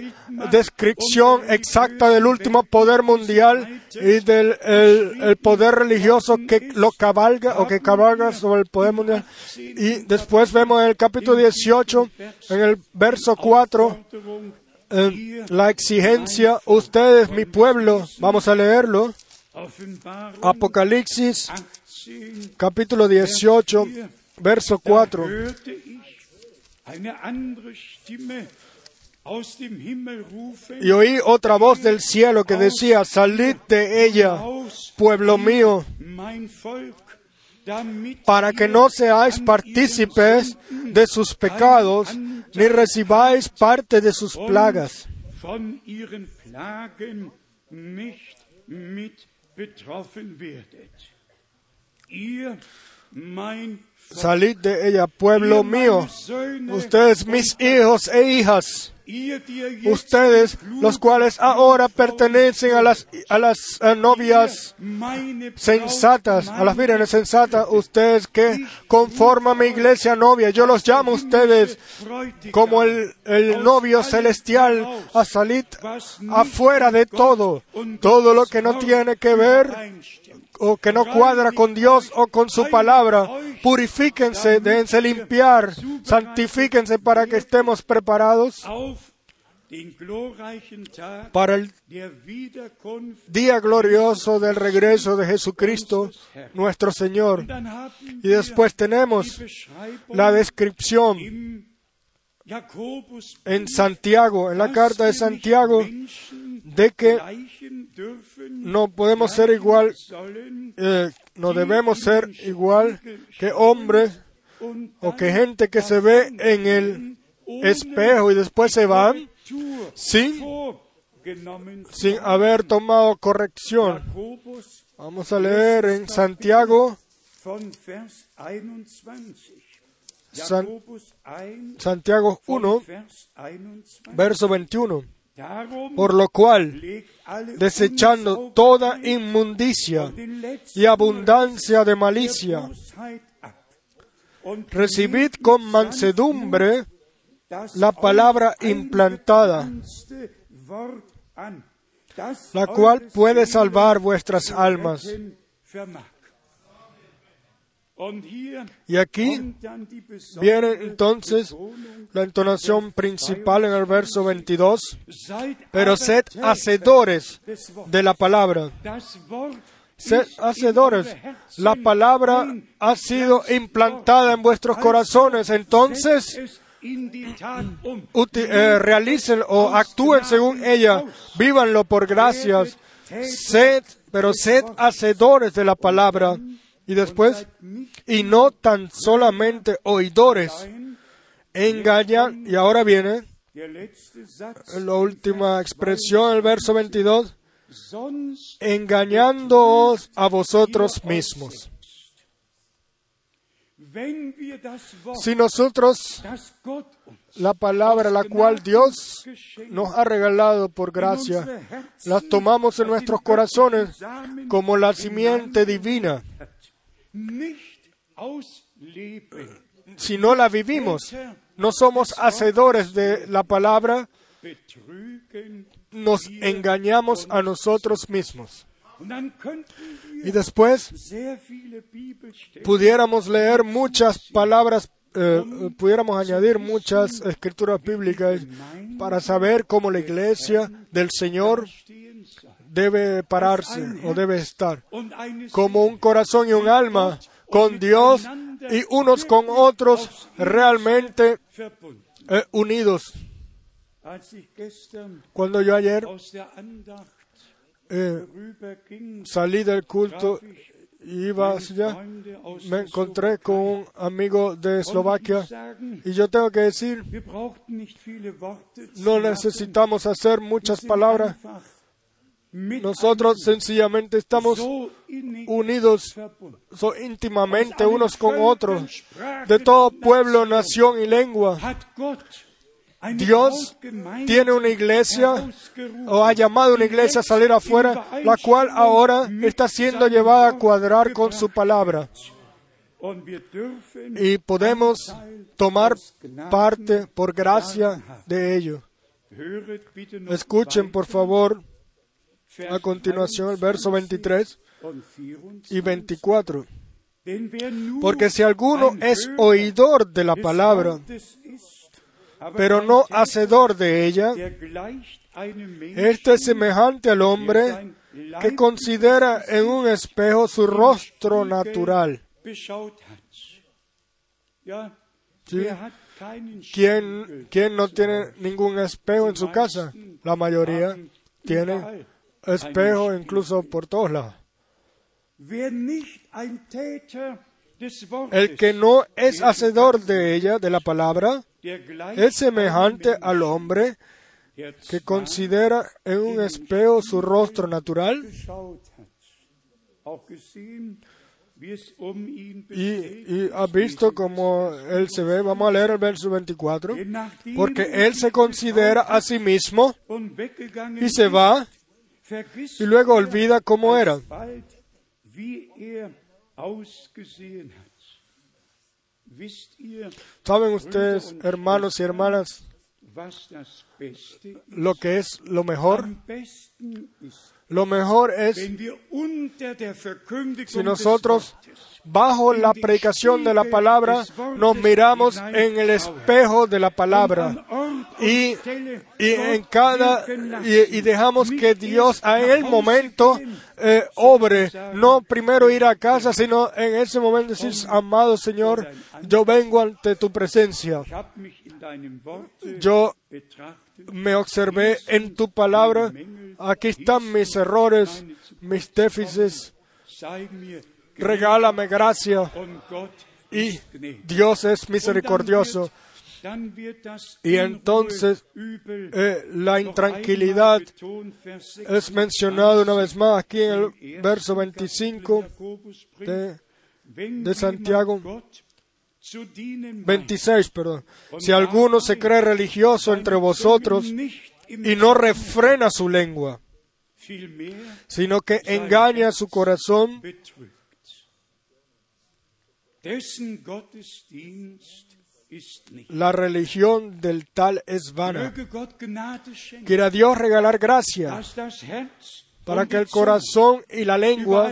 descripción exacta del último poder mundial y del el, el poder religioso que lo cabalga o que cabalga sobre el poder mundial. Y después vemos en el capítulo 18, en el verso 4, la exigencia, ustedes, mi pueblo, vamos a leerlo, Apocalipsis 18, capítulo 18, verso 4. hörte ich eine andere Stimme aus dem Himmel rufen, Y oí otra voz del cielo que decía, salid de ella, pueblo mío, para que no seáis partícipes de sus pecados, ni recibáis parte de sus plagas. Salid de ella, pueblo mío, ustedes mis hijos e hijas, ustedes los cuales ahora pertenecen a las, a las novias sensatas, a las vírgenes sensatas, ustedes que conforman mi iglesia novia, yo los llamo a ustedes como el, el novio celestial a salir afuera de todo, todo lo que no tiene que ver. O que no cuadra con Dios o con su palabra. Purifíquense, déjense limpiar, santifíquense para que estemos preparados para el día glorioso del regreso de Jesucristo, nuestro Señor. Y después tenemos la descripción en Santiago, en la carta de Santiago, de que no podemos ser igual, eh, no debemos ser igual que hombres o que gente que se ve en el espejo y después se van sin, sin haber tomado corrección. Vamos a leer en Santiago, von Vers 21. San- Jakobus 1 Santiago von 1, Vers 21. verso 21. Por lo cual, desechando toda inmundicia y abundancia de malicia, recibid con mansedumbre la palabra implantada, la cual puede salvar vuestras almas. Y aquí viene entonces la entonación principal en el verso 22, seid pero sed hacedores de la palabra. Sed hacedores. La palabra ha sido implantada en vuestros corazones. Entonces, eh, realicen o actúen según ella. Vívanlo por gracias. Sed, pero sed hacedores de la palabra. Y después, y no tan solamente oidores. Engañan, y ahora viene la última expresión, el verso 22. Sonst engañándoos a vosotros mismos. Si nosotros, la palabra la cual Dios nos ha regalado por gracia, las tomamos en nuestros corazones como la simiente divina, si no la vivimos, no somos hacedores de la palabra, nos engañamos a nosotros mismos. Y después pudiéramos leer muchas palabras, eh, eh, pudiéramos añadir muchas escrituras bíblicas para saber cómo la iglesia del Señor. Debe pararse o debe estar como un corazón y un alma con Dios y unos con otros realmente eh, unidos. Cuando yo ayer eh, salí del culto y iba allá, me encontré con un amigo de Eslovaquia y yo tengo que decir, no necesitamos hacer muchas palabras. Nosotros sencillamente estamos unidos so íntimamente unos con otros, de todo pueblo, nación y lengua. Dios tiene una iglesia o ha llamado a una iglesia a salir afuera, la cual ahora está siendo llevada a cuadrar con su palabra. Y podemos tomar parte por gracia de ello. Escuchen por favor a continuación el verso 23 und 24. y 24. Denn wer nur Porque si alguno es oidor de la palabra, pero no hacedor de ella, este es semejante al hombre que considera en un espejo su rostro natural. Sí. ¿Quién, quién no tiene ningún espejo en su casa? La mayoría tiene espejo incluso por todos lados. El que no es hacedor de ella, de la palabra, es semejante al hombre que considera en un espejo su rostro natural um y, y ha visto como él se ve. Vamos a leer el verso 24. Denn nachdem Porque él se considera a sí mismo y se va y luego olvida cómo era. er ¿Saben ustedes, hermanos y hermanas, lo que es lo mejor? Lo mejor es si nosotros, bajo la predicación de la palabra, nos miramos en el espejo de la palabra. y, y en cada y, y dejamos que Dios a en el momento eh, obre, no primero ir a casa, sino en ese momento decir, amado Señor, yo vengo ante tu presencia. Yo me observé en tu palabra, aquí están mis errores, mis déficits, regálame gracia y. Dios es misericordioso. Y entonces eh, la intranquilidad es mencionado una vez más aquí en el 26, verso im 25 Jakobusbrief, de, de Santiago. Gott zu dienen meint 26, perdón. Si alguno se cree religioso entre vosotros y no refrena su lengua, sino que engaña su corazón, la religión del tal es vana. Quiera Dios regalar gracia para que el corazón y la lengua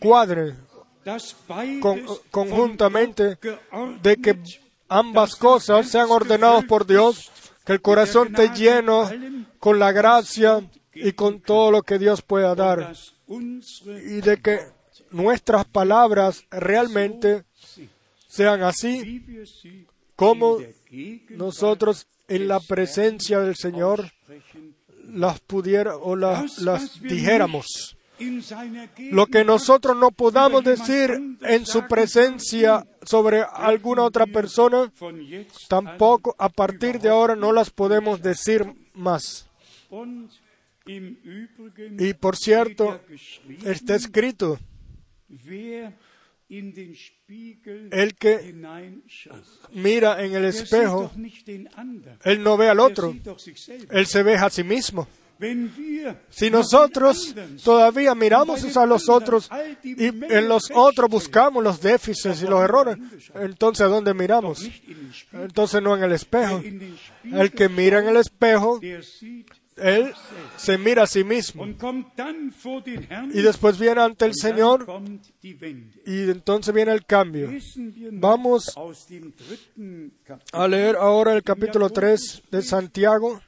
cuadren con- conjuntamente de que ambas cosas sean ordenadas por Dios, que el corazón esté lleno con la gracia y con todo lo que Dios pueda dar, y de que nuestras palabras realmente sean así como nosotros en la presencia del Señor las pudiera o las wir dijéramos. Lo que nosotros no podamos decir en su presencia sobre alguna otra persona, tampoco a partir de ahora no las podemos decir más. Y por cierto, está escrito, el que mira en el espejo, él no ve al otro, él se ve a sí mismo. Si nosotros todavía miramos a los otros y en los otros buscamos los déficits y los errores, entonces ¿a dónde miramos? Entonces no en el espejo. El que mira en el espejo, él se mira a sí mismo. Y después viene ante el Señor y entonces viene el cambio. Vamos a leer ahora el capítulo 3 de Santiago,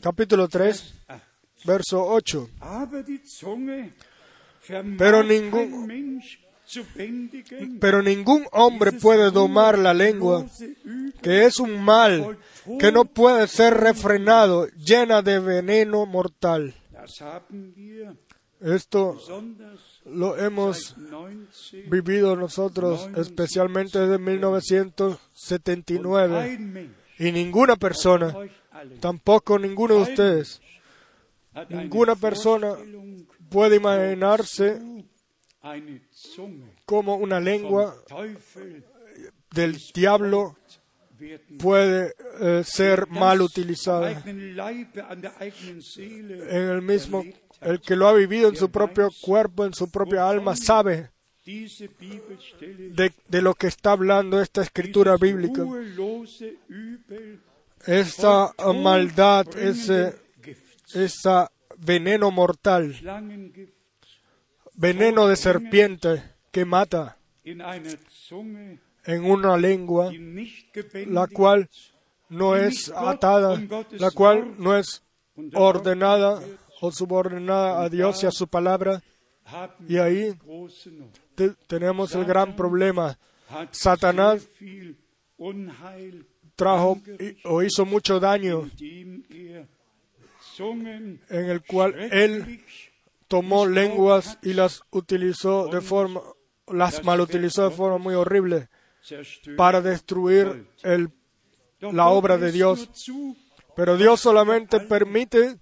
capítulo 3, ah, verso 8. aber die Zunge vermag Pero ningún-. Pero ningún hombre puede domar la lengua, que es un mal que no puede ser refrenado, llena de veneno mortal. Esto lo hemos 19 vivido nosotros, especialmente desde 1979, Kein Mensch y ninguna persona, tampoco ninguno de ustedes, ninguna persona puede imaginarse cómo una lengua del diablo puede eh, ser mal utilizada. En el mismo, el que lo ha vivido en su propio cuerpo, en su propia alma, sabe de lo que está hablando esta escritura bíblica. Voll maldad, ese, esa veneno mortal, veneno de serpiente que mata en una lengua gebändigt la cual no es atada, la cual no es ordenada o subordinada a Dios y a su palabra. Y ahí te- tenemos el gran problema. Satanás Trajo o hizo mucho daño en el cual él tomó lenguas y las utilizó de forma, las malutilizó de forma muy horrible para destruir el, la obra de Dios. Pero Dios solamente permite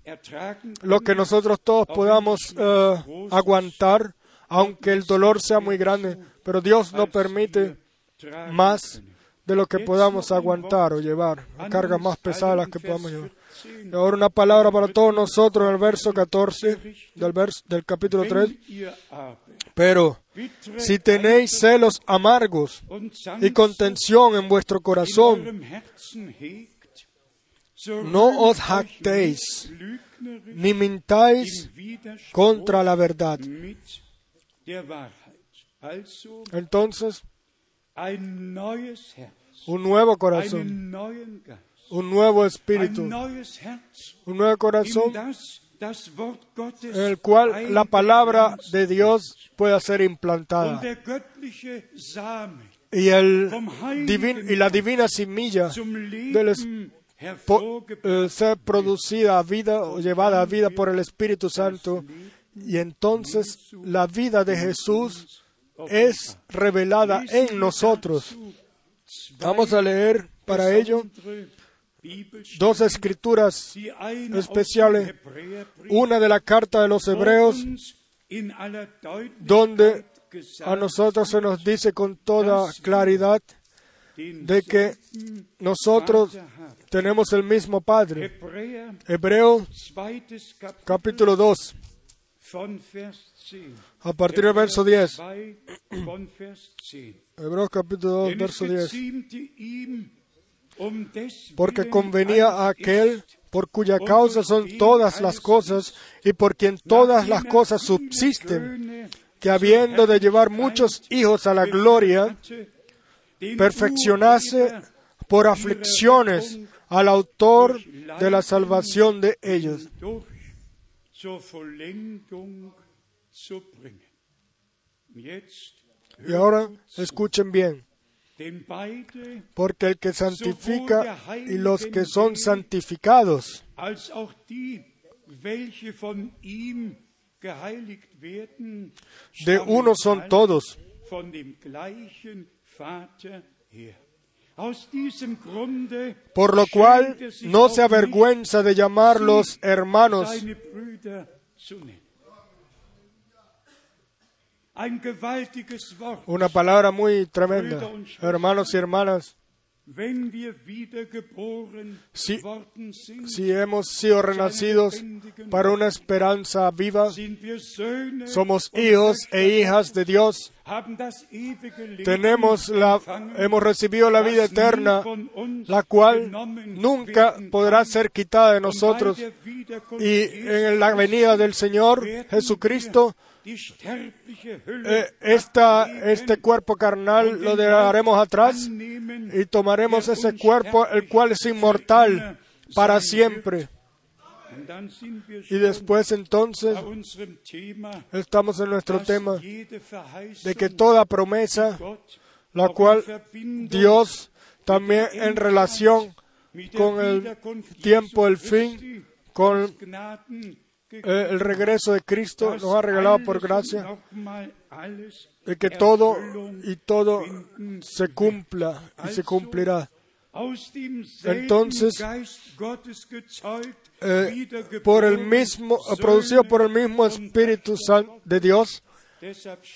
lo que nosotros todos podamos eh, aguantar, aunque el dolor sea muy grande. Pero Dios no permite más. De lo que podamos aguantar o llevar, cargas más pesadas las que podamos llevar. Y ahora una palabra para todos nosotros en el verso 14 del, vers- del capítulo 3. Wenn ihr aber Pero si tenéis celos amargos y contención en vuestro corazón, no os jactéis, ni mintáis contra la verdad. Entonces, un nuevo corazón, un nuevo espíritu, un nuevo corazón. En el cual la palabra de Dios pueda ser implantada. Y, el divin- y la divina semilla del po- eh, ser producida a vida o llevada a vida por el Espíritu Santo. Y entonces la vida de Jesús es revelada en nosotros. Vamos a leer para ello dos escrituras, especiales. una de la carta de los hebreos donde a nosotros se nos dice con toda claridad de que nosotros tenemos el mismo Padre. Hebreo capítulo 2, von Vers 10. A partir del verso 10. 2 von Vers 10. Hebreos capítulo 2, Denn es verso 10. geziemte ihm, um des Porque convenía a aquel por cuya causa son todas las cosas y por quien todas las cosas subsisten, que habiendo de llevar muchos hijos a la gloria, perfeccionase por aflicciones al autor de la salvación de ellos. Y ahora escuchen bien, porque el que santifica y los que son santificados, de uno son todos. Por lo cual no se avergüenza de llamarlos hermanos, una palabra muy tremenda. Hermanos y hermanas, Si- si hemos sido renacidos para una esperanza viva, somos hijos e hijas de Dios, tenemos la, hemos recibido la vida eterna, la cual nunca podrá ser quitada de nosotros. Y en la venida del Señor Jesucristo, eh, esta, este cuerpo carnal lo dejaremos atrás y tomaremos ese cuerpo, el cual es inmortal para siempre. Y después entonces estamos en nuestro tema de que toda promesa, la cual Dios también en relación con el tiempo, el fin, con el regreso de Cristo, nos ha regalado por gracia, de que todo y todo se cumpla y se cumplirá. Entonces, eh, por el mismo, eh, producido por el mismo Espíritu Santo de Dios,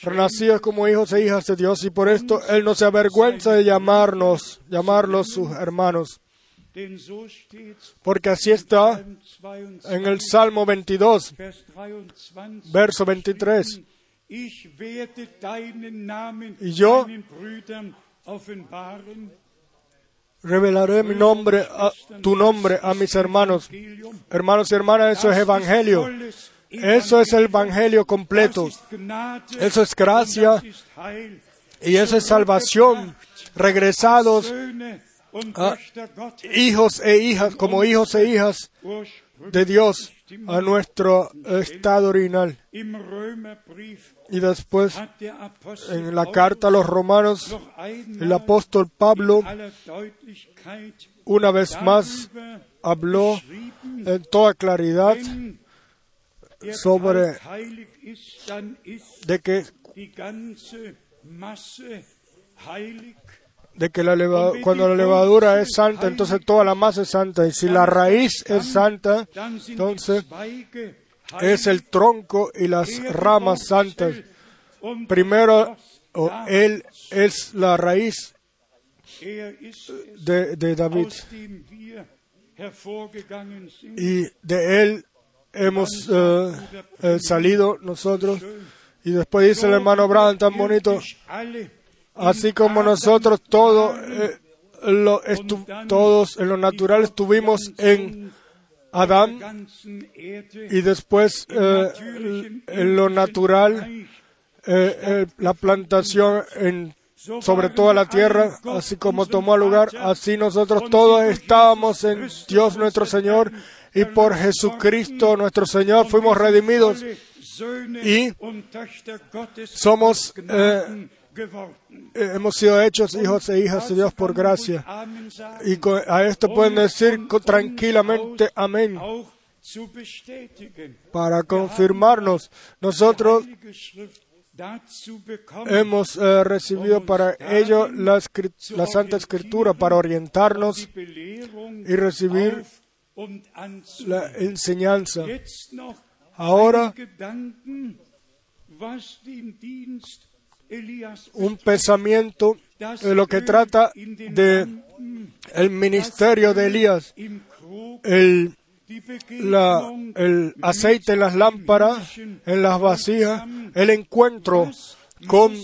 renacidos como hijos e hijas de Dios, y por esto Él no se avergüenza de llamarnos, llamarlos sus hermanos. Porque así está en el Salmo 22, verso 23. Y yo revelaré mi nombre, a, tu nombre a mis hermanos. Hermanos y hermanas, eso es evangelio. Eso es el evangelio completo. Eso es gracia y eso es salvación. Regresados a hijos e hijas, como hijos e hijas de Dios a nuestro estado original. Y después, en la carta a los romanos, el apóstol Pablo una vez más habló en toda claridad sobre de que de que la leva, cuando la levadura es santa, entonces toda la masa es santa. Y si la raíz es santa, entonces es el tronco y las ramas santas. Primero, oh, Él es la raíz de, de David. Y de Él hemos uh, eh, salido nosotros. Y después dice el hermano Brown tan bonito, así como nosotros todo, eh, lo todos en lo natural estuvimos en Adán y después eh, en lo natural eh, la plantación en, sobre toda la tierra, así como tomó lugar, así nosotros todos estábamos en Dios nuestro Señor y por Jesucristo nuestro Señor fuimos redimidos. Y somos eh, hemos sido hechos hijos e hijas de Dios por gracia. Y a esto pueden decir tranquilamente amén para confirmarnos. Nosotros hemos eh, recibido para ello la, la, Santa Escritura, para orientarnos y recibir la enseñanza. Ahora, un pensamiento de lo que trata de el ministerio de Elías, el, la, el aceite en las lámparas, en las vasijas, el encuentro con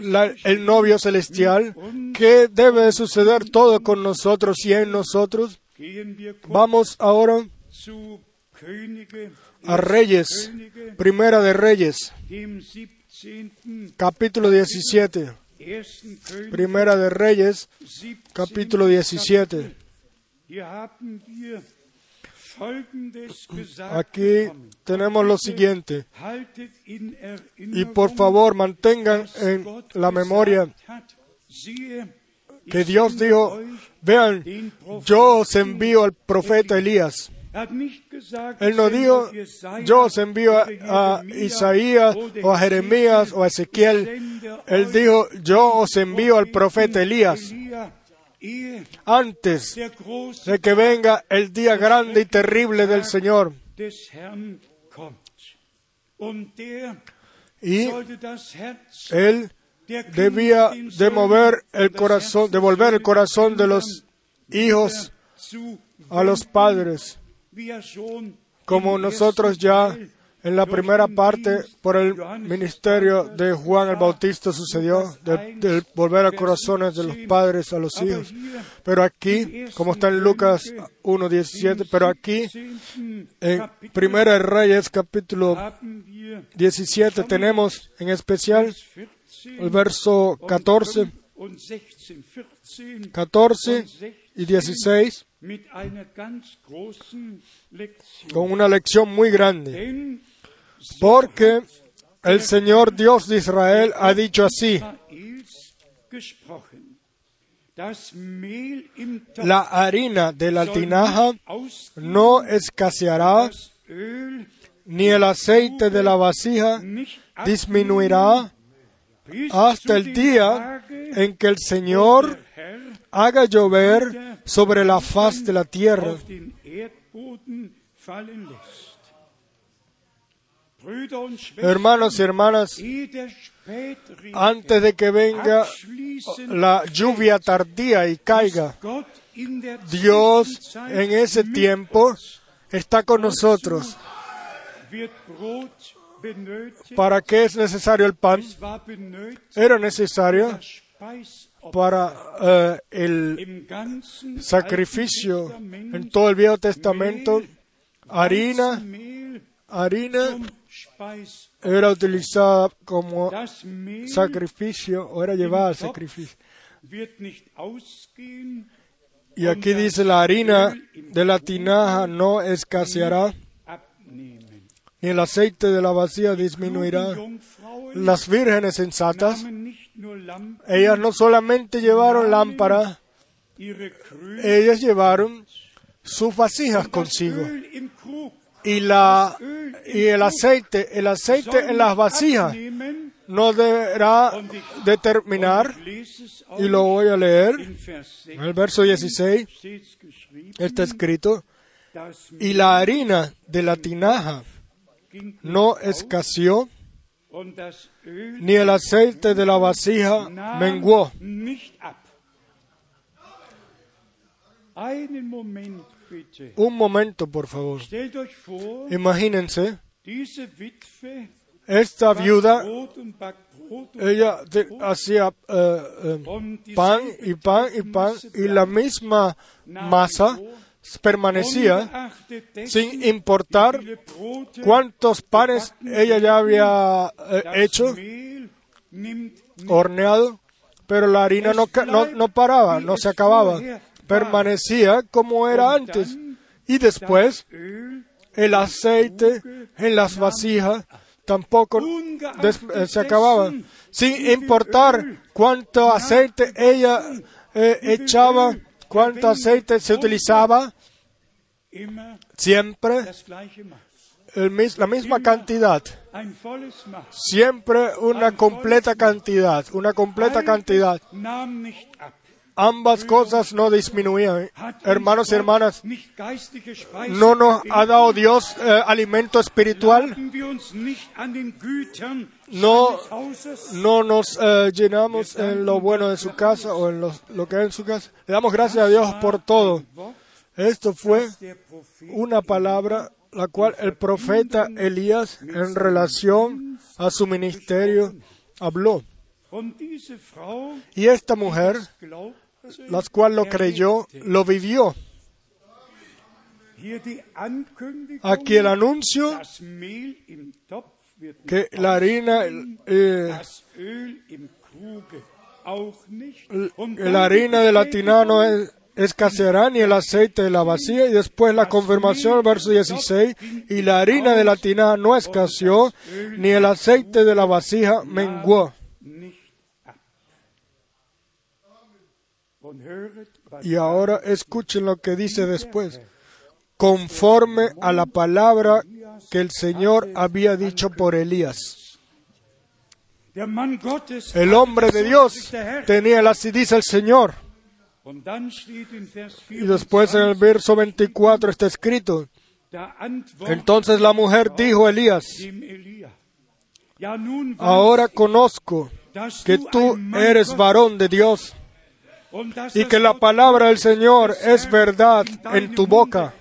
la, el novio celestial, que debe de suceder todo con nosotros y en nosotros. Vamos ahora a Reyes, Primera de Reyes, capítulo 17. Primera de Reyes, capítulo 17. Aquí tenemos lo siguiente. Y por favor mantengan en la memoria que Dios dijo, vean, yo os envío al profeta Elías. Él no dijo, yo os envío a, a, Isaías o a Jeremías o a Ezequiel. Él dijo, yo os envío al profeta Elías antes de que venga el día grande y terrible del Señor. Y él debía de mover el corazón, devolver el corazón de los hijos a los padres, como nosotros ya en la primera parte por el ministerio de Juan el Bautista sucedió, de, de volver a corazones de los padres a los hijos. Pero aquí, como está en Lucas 1.17, pero aquí, en Primera Reyes capítulo 17, tenemos en especial el verso 14, und 16, 14 14 und 16 y 16 mit einer ganz großen Lektion. con una lección muy grande. Porque el Señor Dios de Israel ha dicho así, la harina de la tinaja no escaseará, ni el aceite de la vasija disminuirá hasta el día en que el Señor haga llover sobre la faz de la tierra. Hermanos y hermanas, antes de que venga la lluvia tardía y caiga, Dios en ese tiempo está con nosotros. ¿Para qué es necesario el pan? Era necesario para eh, el sacrificio en todo el Viejo Testamento. Harina, harina era utilizada como sacrificio o era llevada al sacrificio. Y aquí dice la harina de la tinaja no escaseará, ni el aceite de la vacía disminuirá. Las vírgenes sensatas, ellas no solamente llevaron lámpara, ellas llevaron sus vasijas consigo. Y, la, y el aceite, el aceite en las vasijas no deberá determinar, y lo voy a leer, in Vers 6 en el verso 16 steht's geschrieben, está escrito, y la harina de la tinaja no escaseó, ni el aceite de la vasija menguó. Un momento, por favor. Imagínense, esta viuda, ella hacía eh, eh, pan y pan y pan, y la misma masa permanecía sin importar cuántos panes ella ya había eh, hecho, horneado, pero la harina no, no, no paraba, no se acababa, permanecía como era antes. Y después el aceite en las vasijas tampoco eh, se acababa, sin importar cuánto aceite ella eh, echaba, cuánto aceite se utilizaba, siempre la misma cantidad, siempre una completa cantidad, una completa cantidad. Ambas cosas no disminuían. Hermanos y hermanas, ¿no nos ha dado Dios eh, alimento espiritual? No, no nos eh, llenamos en lo bueno de su casa o en los- lo que hay en su casa. Le damos gracias a Dios por todo. Esto fue Prophet una palabra la cual el profeta Elías en relación a su ministerio habló. Y esta mujer, la cual lo creyó, lo vivió. Aquí el anuncio que la harina, eh, la harina de la tinaja no es, escaseará ni el aceite de la vacía. Y después la confirmación, verso 16, y la harina de la tinaja no escaseó, ni el aceite de la vasija menguó. Y ahora escuchen lo que dice después. Conforme a la palabra que el Señor había dicho por Elías. El hombre de Dios tenía el así dice el Señor. Y después en el 24, verso 24 está escrito. Entonces la mujer dijo a Elías, ahora conozco que tú eres varón de Dios y que la palabra del Señor es verdad en tu boca.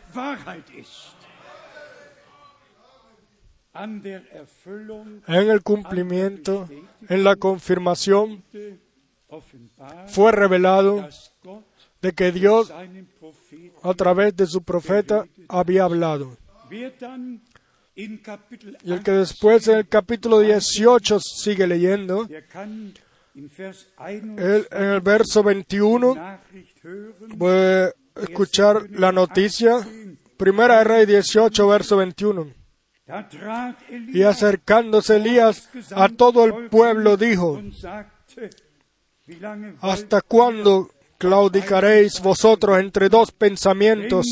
En el cumplimiento, en la confirmación, fue revelado de que Dios a través de su profeta había hablado. Y el que 8, después en el capítulo 18 sigue leyendo, der kann in Vers 21 Él en el verso 21 Nachricht hören, puede escuchar la noticia. Primera de Rey 18, verso 21. da trat Y acercándose Elías a todo el pueblo dijo, ¿Hasta cuándo claudicaréis vosotros entre dos pensamientos?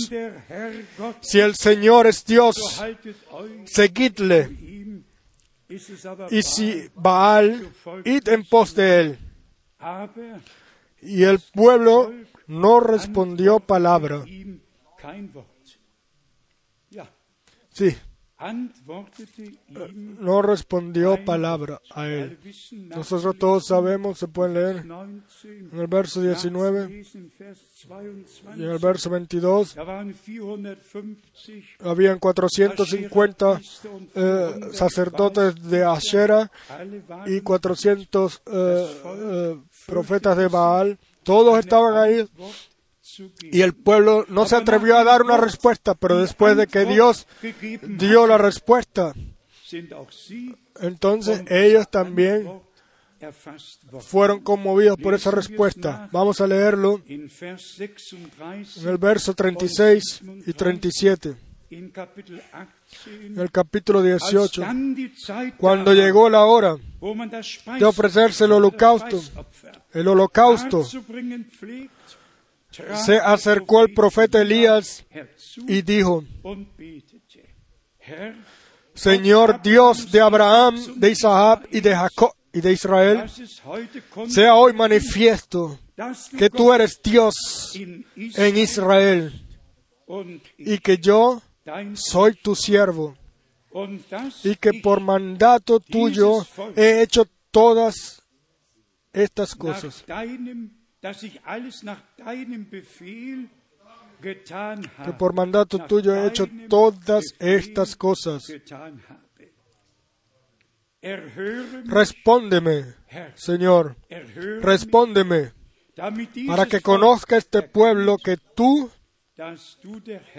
Si el Señor es Dios, seguidle, y si Baal, id en pos de él. Y el pueblo no respondió palabra. Sí, no respondió palabra a él. Nosotros todos sabemos, se pueden leer 19, en el verso 19 nachzulesen, Vers y en el 22, verso 22. da waren 450 Habían 450 eh, sacerdotes de Ashera y 400 eh, eh, profetas de Baal. Todos estaban ahí. Y el pueblo no se atrevió a dar una respuesta, pero después de que Dios dio la respuesta, entonces ellos también fueron conmovidos por esa respuesta. Vamos a leerlo In Vers 36, en el verso 36 y 37, in Kapitel 18, en el capítulo als 18. dann die Zeit Cuando llegó la hora de ofrecerse el holocausto, el holocausto, se acercó el profeta Elías y dijo, Señor Dios de Abraham, de Isaac y de Jacob y de Israel, sea hoy manifiesto que tú eres Dios en Israel y que yo soy tu siervo y que por mandato tuyo he hecho todas estas cosas. Que por mandato tuyo he hecho todas estas cosas. Respóndeme, Señor, respóndeme, para que conozca este pueblo que tú,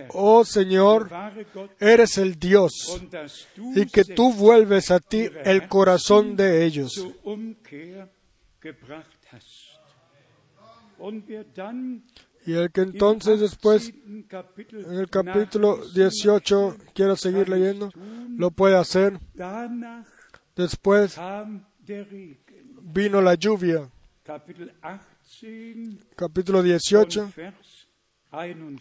oh Señor, eres el Dios y que tú vuelves a ti el corazón de ellos. Y el que entonces después 18. Kapitel en el capítulo nachlesen, 18 quiera seguir leyendo, lo puede hacer. Después vino la lluvia. Kapitel 18 Capítulo und 18, Vers 41.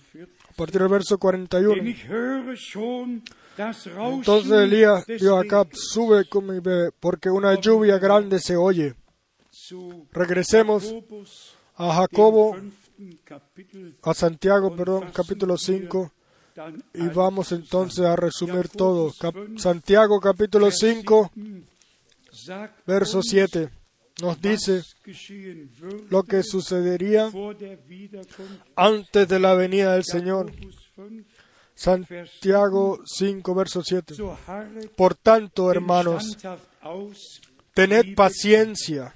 a partir del verso Denn 41. ich höre schon das Entonces Elías dijo a Acab, Regens sube con mi bebé, porque una lluvia grande se oye. Regresemos a Jacobo, a Santiago, perdón, capítulo 5, dann y vamos entonces a resumir todo. Jakobus Cap- 5, Santiago capítulo Vers 5, 7 sagt verso uns, 7, nos dice lo que sucedería antes de la venida del Señor. Jakobus 5, Santiago 5, verso 7. so harret Por tanto, hermanos, tened paciencia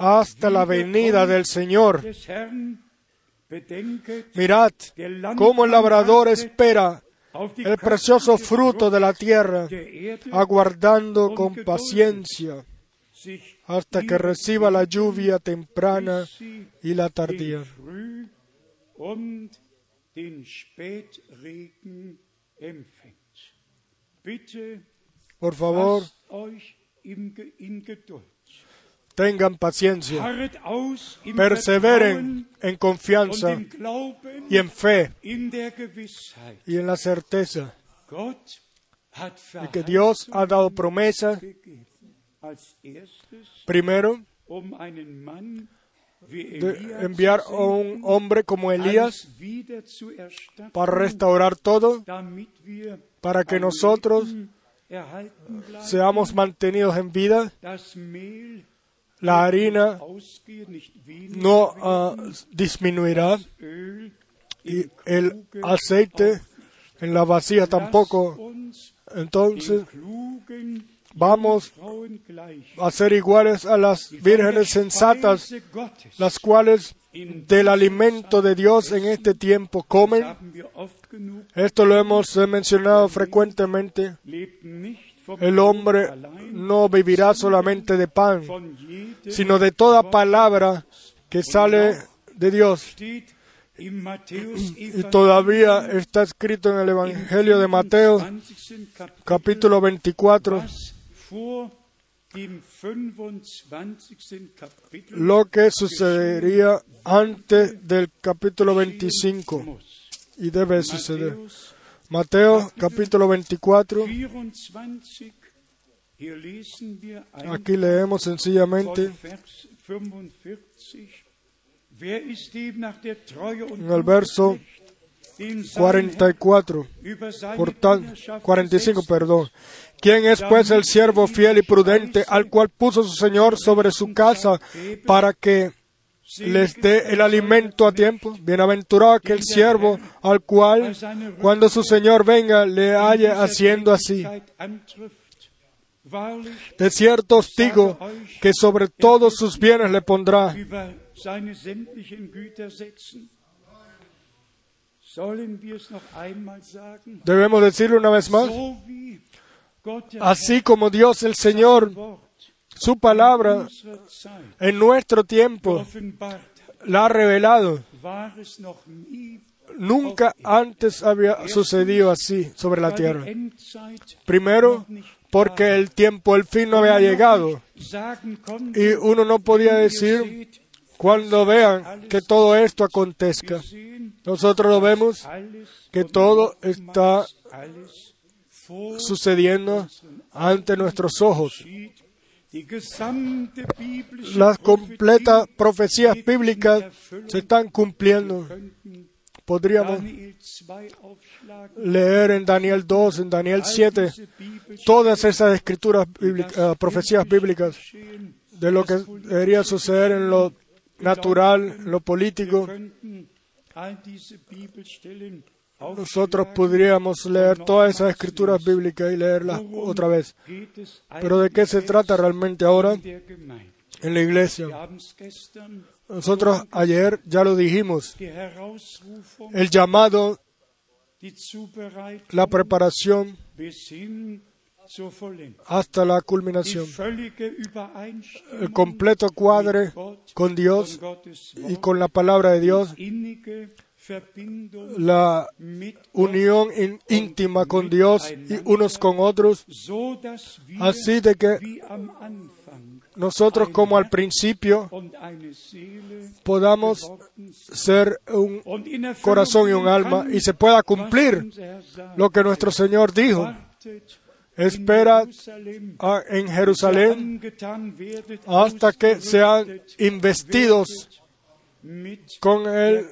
hasta la venida del Señor. Mirad cómo el labrador espera el precioso fruto de la tierra, aguardando con paciencia hasta que reciba la lluvia temprana y la tardía. Por favor, tengan paciencia, perseveren en confianza y en fe y en la certeza de que Dios ha dado promesa, primero, um de enviar a un hombre como Elías para restaurar todo, para que nosotros seamos mantenidos en vida, la harina no ah, disminuirá y el aceite en la vacía tampoco. Entonces vamos a ser iguales a las vírgenes sensatas, las cuales del alimento de Dios en este tiempo comen. Esto lo hemos mencionado frecuentemente. El hombre no vivirá solamente de pan, sino de toda palabra que sale de Dios. Y todavía está escrito en el Evangelio de Mateo, 20. Kapitel, capítulo 24, was vor dem 25. Kapitel lo que sucedería antes del capítulo 25 muss. y debe suceder. Mateo capítulo 24, 24, hier lesen wir ein aquí leemos sencillamente von Vers 45. Wer ist dem nach der Treue und en el verso Zuversicht, dem sein Herr 44, über seine por tan, Dienerschaft 45, gesetzt perdón. ¿Quién es pues el siervo fiel y prudente al cual puso su Señor sobre su casa para que les dé el alimento a tiempo? Bienaventurado aquel siervo al cual cuando su Señor venga le halle haciendo así. De cierto os digo que sobre todos sus bienes le pondrá. Debemos decirlo una vez más. Así como Dios el Señor, su palabra en nuestro tiempo la ha revelado. Nunca antes había sucedido así sobre la tierra. Primero, porque el tiempo, el fin no había llegado. Y uno no podía decir cuando vean que todo esto acontezca. Nosotros lo vemos que todo está sucediendo ante nuestros ojos. Las completas profecías bíblicas se están cumpliendo. Podríamos Daniel 2 aufschlagen. leer en Daniel 2, en Daniel All 7, diese bibelschen todas esas escrituras bíblicas, eh, profecías bíblicas de lo que debería suceder en lo natural, en lo político. Nosotros podríamos leer todas esas escrituras bíblicas y leerlas otra vez. Pero ¿de qué se trata realmente ahora en la iglesia? Nosotros ayer ya lo dijimos. El llamado, la preparación hasta la culminación. El completo cuadre con Dios y con la palabra de Dios, la unión íntima con Dios y unos con otros, así de que nosotros como al principio podamos ser un corazón y un alma y se pueda cumplir lo que nuestro Señor dijo. Espera en Jerusalén hasta que sean investidos con el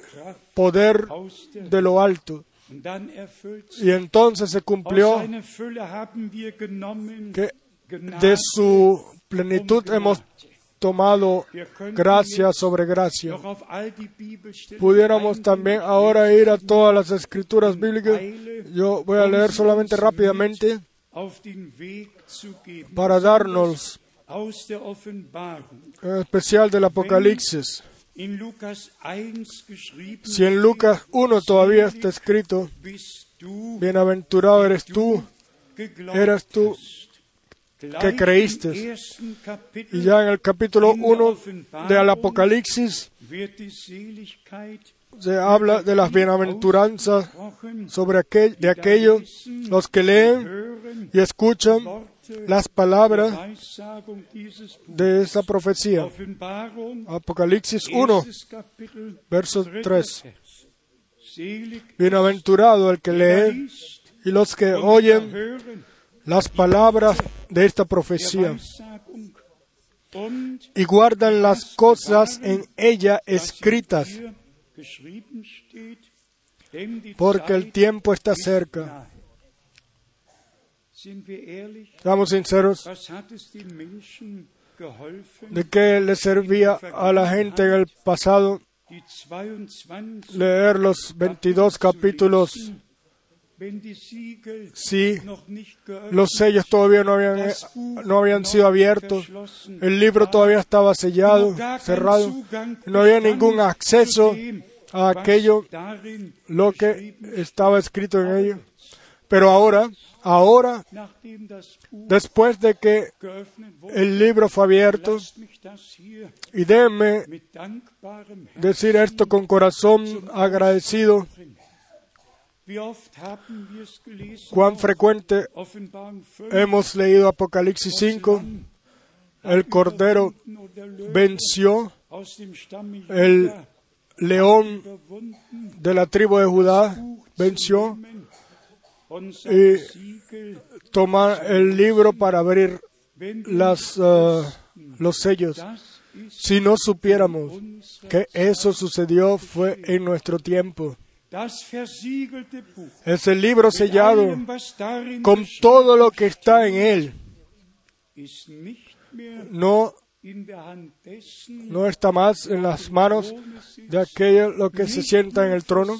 poder de lo alto. Y entonces se cumplió que de su plenitud hemos tomado gracia sobre gracia. Pudiéramos también ahora ir a todas las escrituras bíblicas. Yo voy a leer solamente rápidamente para darnos especial del Apocalipsis. In Lukas 1 geschrieben, Si en Lucas 1 todavía está escrito, bienaventurado eres tú, eras tú que creíste. Y ya en el capítulo 1 del Apocalipsis se habla de las bienaventuranzas sobre aquel, de aquellos los que leen y escuchan las palabras de esa profecía. Apocalipsis 1, erstes Kapitel, verso dritter 3. Vers. Selig Bienaventurado el que lee y los que oyen las palabras de esta profecía y guardan las cosas en ella escritas, porque el tiempo está cerca. Seamos sinceros, ¿de qué le servía a la gente en el pasado die 22 leer los 22 capítulos si los sellos todavía no habían, eh, no habían sido abiertos? El libro todavía estaba sellado, cerrado. No había ningún acceso a aquello, lo que estaba escrito en ello. Pero ahora, Ahora, después de que el libro fue abierto, y déjenme decir esto con corazón agradecido, cuán frecuente Offenbarung 5. hemos leído Apocalipsis 5, el Cordero venció el león de la tribu de Judá, venció y tomar el libro para abrir las, eh, los sellos. Si no supiéramos que eso sucedió fue en nuestro tiempo. das versiegelte Buch. Es el libro sellado con todo lo que está en él. No, no está más en las manos de aquello lo que se sienta en el trono,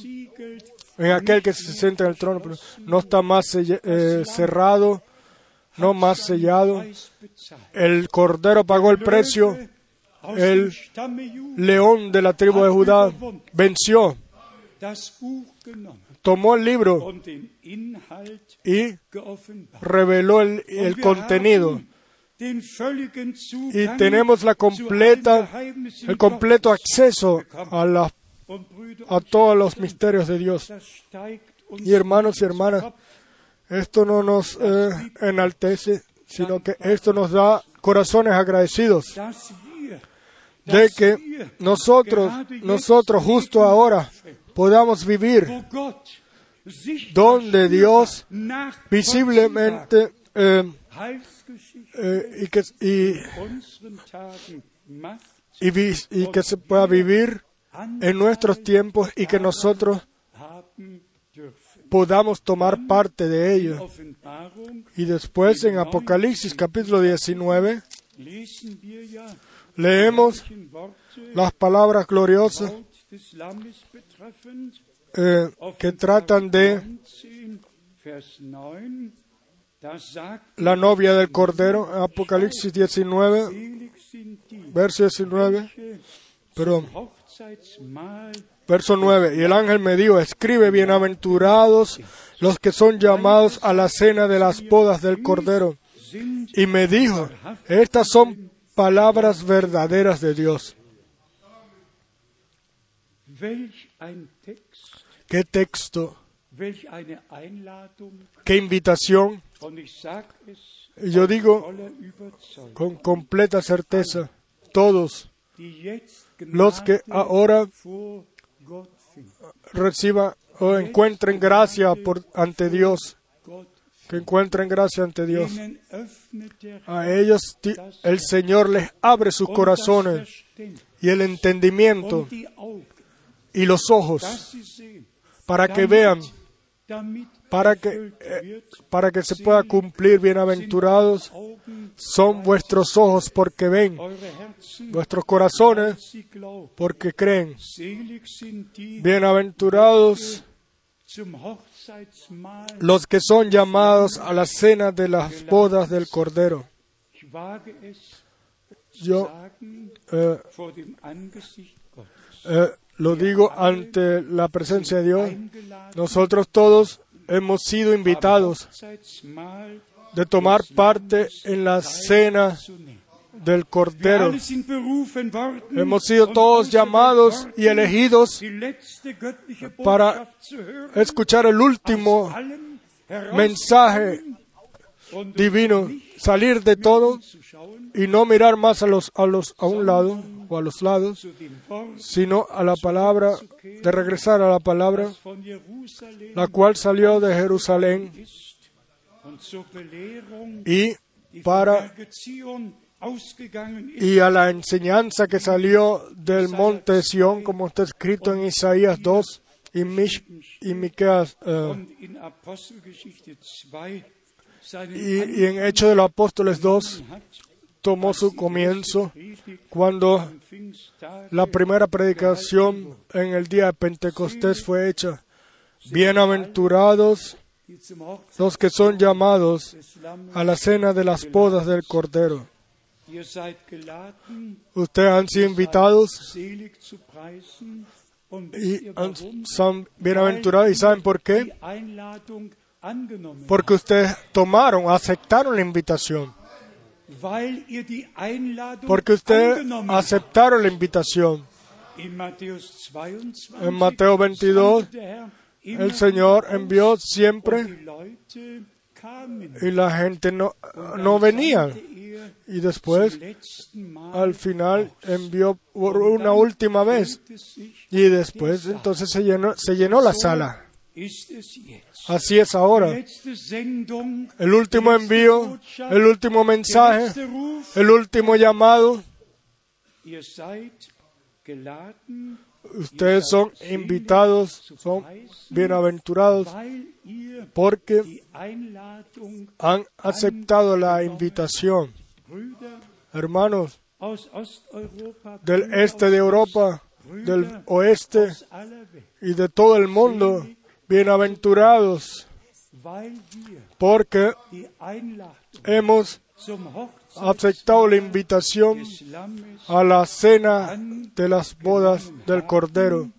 en aquel que se sienta en el trono, no está más eh, cerrado, no más sellado. El Cordero pagó el precio, el león de la tribu de Judá venció, tomó el libro y reveló el, el contenido. Y tenemos la completa, el completo acceso a, la, und Brüder a todos los misterios de Dios. Y hermanos y hermanas, esto no nos eh, enaltece, sino que esto nos da corazones agradecidos de que nosotros, nosotros justo ahora podamos vivir donde Dios visiblemente eh, eh, y, que, y que se pueda vivir en nuestros tiempos y que nosotros podamos tomar parte de ello. Y después en Apocalipsis capítulo 19 lesen wir ja leemos las palabras gloriosas eh, que tratan de 19, Vers 9, da sagt la novia del Cordero, Apocalipsis 19, selig sind die, verso 19, welche perdón, verso 9. Y el ángel me dijo, escribe bienaventurados los que son llamados a la cena de las bodas del Cordero. Y me dijo, estas son palabras verdaderas de Dios. Qué texto, qué invitación. Y yo digo con completa certeza, todos los que ahora reciban o encuentren gracia ante Dios, que encuentren gracia ante Dios. A ellos el Señor les abre sus corazones y el entendimiento y los ojos para que vean, para que, eh, para que se pueda cumplir bienaventurados son vuestros ojos porque ven, vuestros corazones porque creen. Bienaventurados los que son llamados a la cena de las bodas del Cordero. Yo eh, eh, lo digo ante la presencia de Dios. Nosotros todos hemos sido invitados de tomar parte en la cena del Cordero. Hemos sido todos llamados y elegidos para escuchar el último mensaje divino, salir de todo y no mirar más a los a los a un lado o a los lados, sino a la palabra de regresar a la palabra la cual salió de Jerusalén y para y a la enseñanza que salió del monte de Sión, como está escrito en Isaías 2 y, y Miqueas, und in Apostelgeschichte 2 seinen y, y en Hechos de los Apóstoles 2 Anfang hat, tomó su comienzo cuando la primera predicación en el día de Pentecostés fue hecha. Bienaventurados los que son llamados a la cena de las bodas del Cordero. Ustedes han sido invitados y son bienaventurados y saben por qué. Porque ustedes tomaron, aceptaron la invitación, porque habt. aceptaron la invitación. In Matthäus 22 En Mateo 22, sandte der Herr immer El Señor envió siempre y la gente no, no venía. er Y después, al final, envió por una última vez. Y después, entonces se llenó, se llenó la sala. Así es ahora. El último envío, el último mensaje, el último llamado. Ustedes son invitados, son bienaventurados porque han aceptado la invitación. Hermanos del este de Europa, del oeste y de todo el mundo, bienaventurados porque hemos aceptado la invitación a la cena de las bodas del Cordero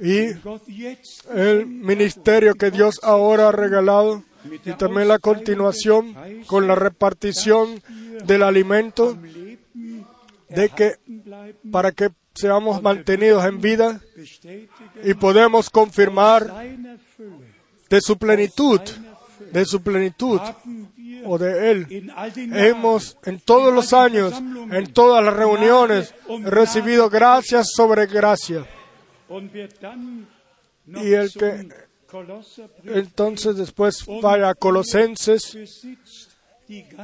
y el ministerio que Dios ahora ha regalado y también la continuación con la repartición del alimento de que para que seamos mantenidos en vida y podemos confirmar de su plenitud, de su plenitud o de Él. Hemos en todos los años, en todas las reuniones, recibido gracias sobre gracia. Y el que entonces después vaya a Colosenses,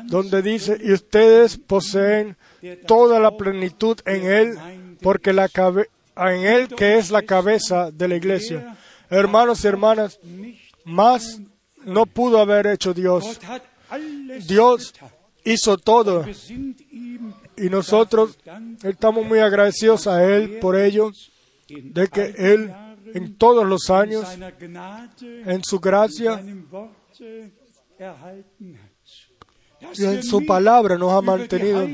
donde dice, y ustedes poseen toda la plenitud en Él, porque la cabe- en Él que es la cabeza de la iglesia. Hermanos y hermanas, más no pudo haber hecho Dios. Dios hizo todo y nosotros estamos muy agradecidos a Él por ello, de que Él en todos los años, en su gracia en su palabra nos ha mantenido,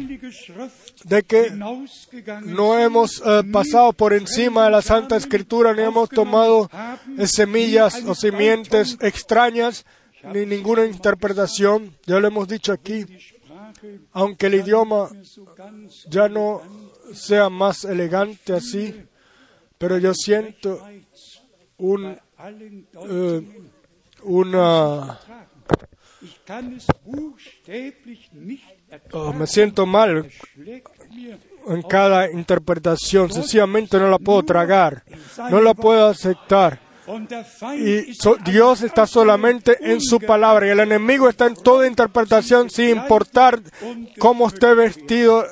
de que no hemos eh, pasado por encima de la Santa Escritura, ni hemos tomado eh, semillas o simientes extrañas, ni ninguna interpretación. Ya lo hemos dicho aquí, aunque el idioma ya no sea más elegante así, pero yo siento un, eh, una, oh, me siento mal en cada interpretación, sencillamente no la puedo tragar, no la puedo aceptar. Y so- Dios está solamente en su palabra y el enemigo está en toda interpretación sin importar cómo esté vestido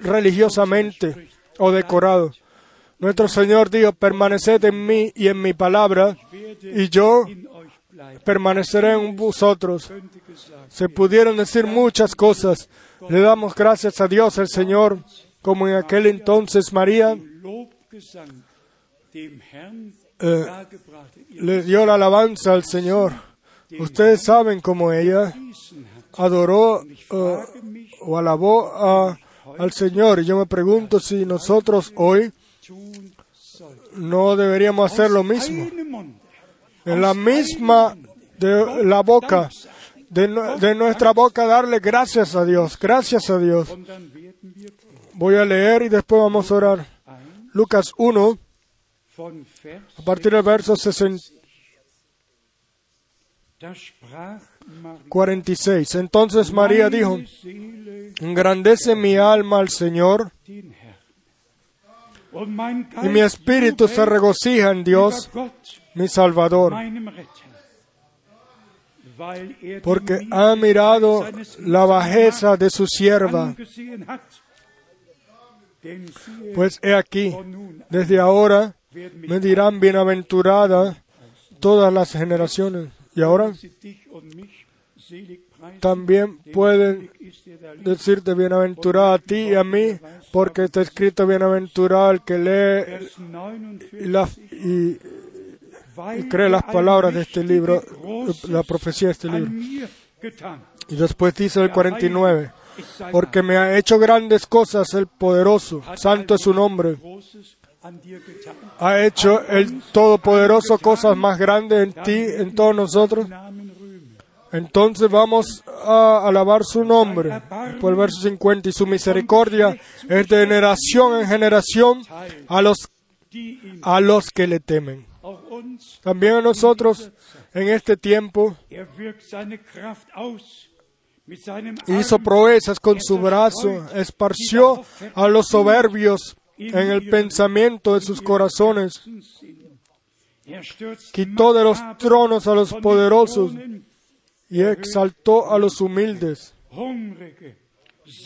religiosamente o decorado. Nuestro Señor dijo, permaneced en mí y en mi palabra y yo. Permaneceré en vosotros. Se pudieron decir muchas cosas. Le damos gracias a Dios el Señor, como en aquel entonces María eh, le dio la alabanza al Señor. Ustedes saben cómo ella adoró eh, o alabó a- al Señor. Y yo me pregunto si nosotros hoy no deberíamos hacer lo mismo. En la misma de la boca, de, de nuestra boca, darle gracias a Dios, gracias a Dios. Voy a leer y después vamos a orar. Lucas 1, von Vers a partir del verso 60 da sprach Maria, 46. Entonces María dijo, engrandece mi alma al Señor y mi espíritu se regocija en Dios, mi Salvador, er porque ha mirado la bajeza de su sierva. Pues he aquí, desde ahora me dirán bienaventurada todas las generaciones. Y ahora también pueden liegt. decirte bienaventurada a ti y a mí, porque está escrito bienaventurado el que lee Vers 49. y, la- y cree las palabras de este libro, la profecía de este libro. Y después dice el 49, Ist sein porque me ha hecho grandes cosas el poderoso, santo es su nombre. Ha hecho el Todopoderoso cosas más grandes en ti, en todos nosotros. Entonces vamos a alabar su nombre. Por el verso 50, y su misericordia es de generación en generación a los, a los que le temen. También a nosotros en este tiempo er hizo proezas con su brazo, esparció a los soberbios en el pensamiento de sus corazones. Er quitó de los tronos a los poderosos y exaltó a los humildes.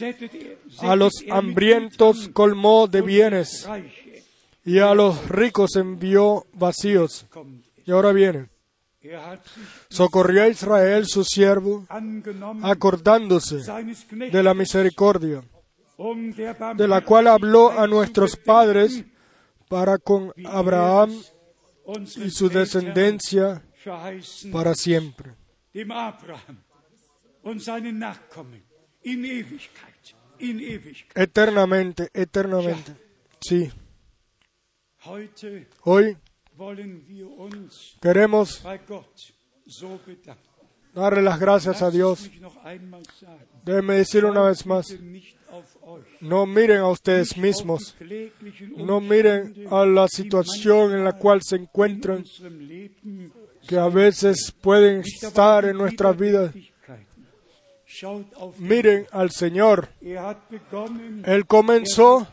Er, A los er hambrientos colmó de bienes. Y a los ricos envió vacíos. Y ahora viene. Socorrió a Israel su siervo, acordándose de la misericordia, de la cual habló a nuestros padres para con Abraham y su descendencia para siempre. Eternamente, eternamente. Sí, hoy queremos darle las gracias a Dios. Déjenme decir una vez más, no miren a ustedes mismos, no miren a la situación en la cual se encuentran, que a veces pueden estar en nuestras vidas. Miren al Señor. Él comenzó.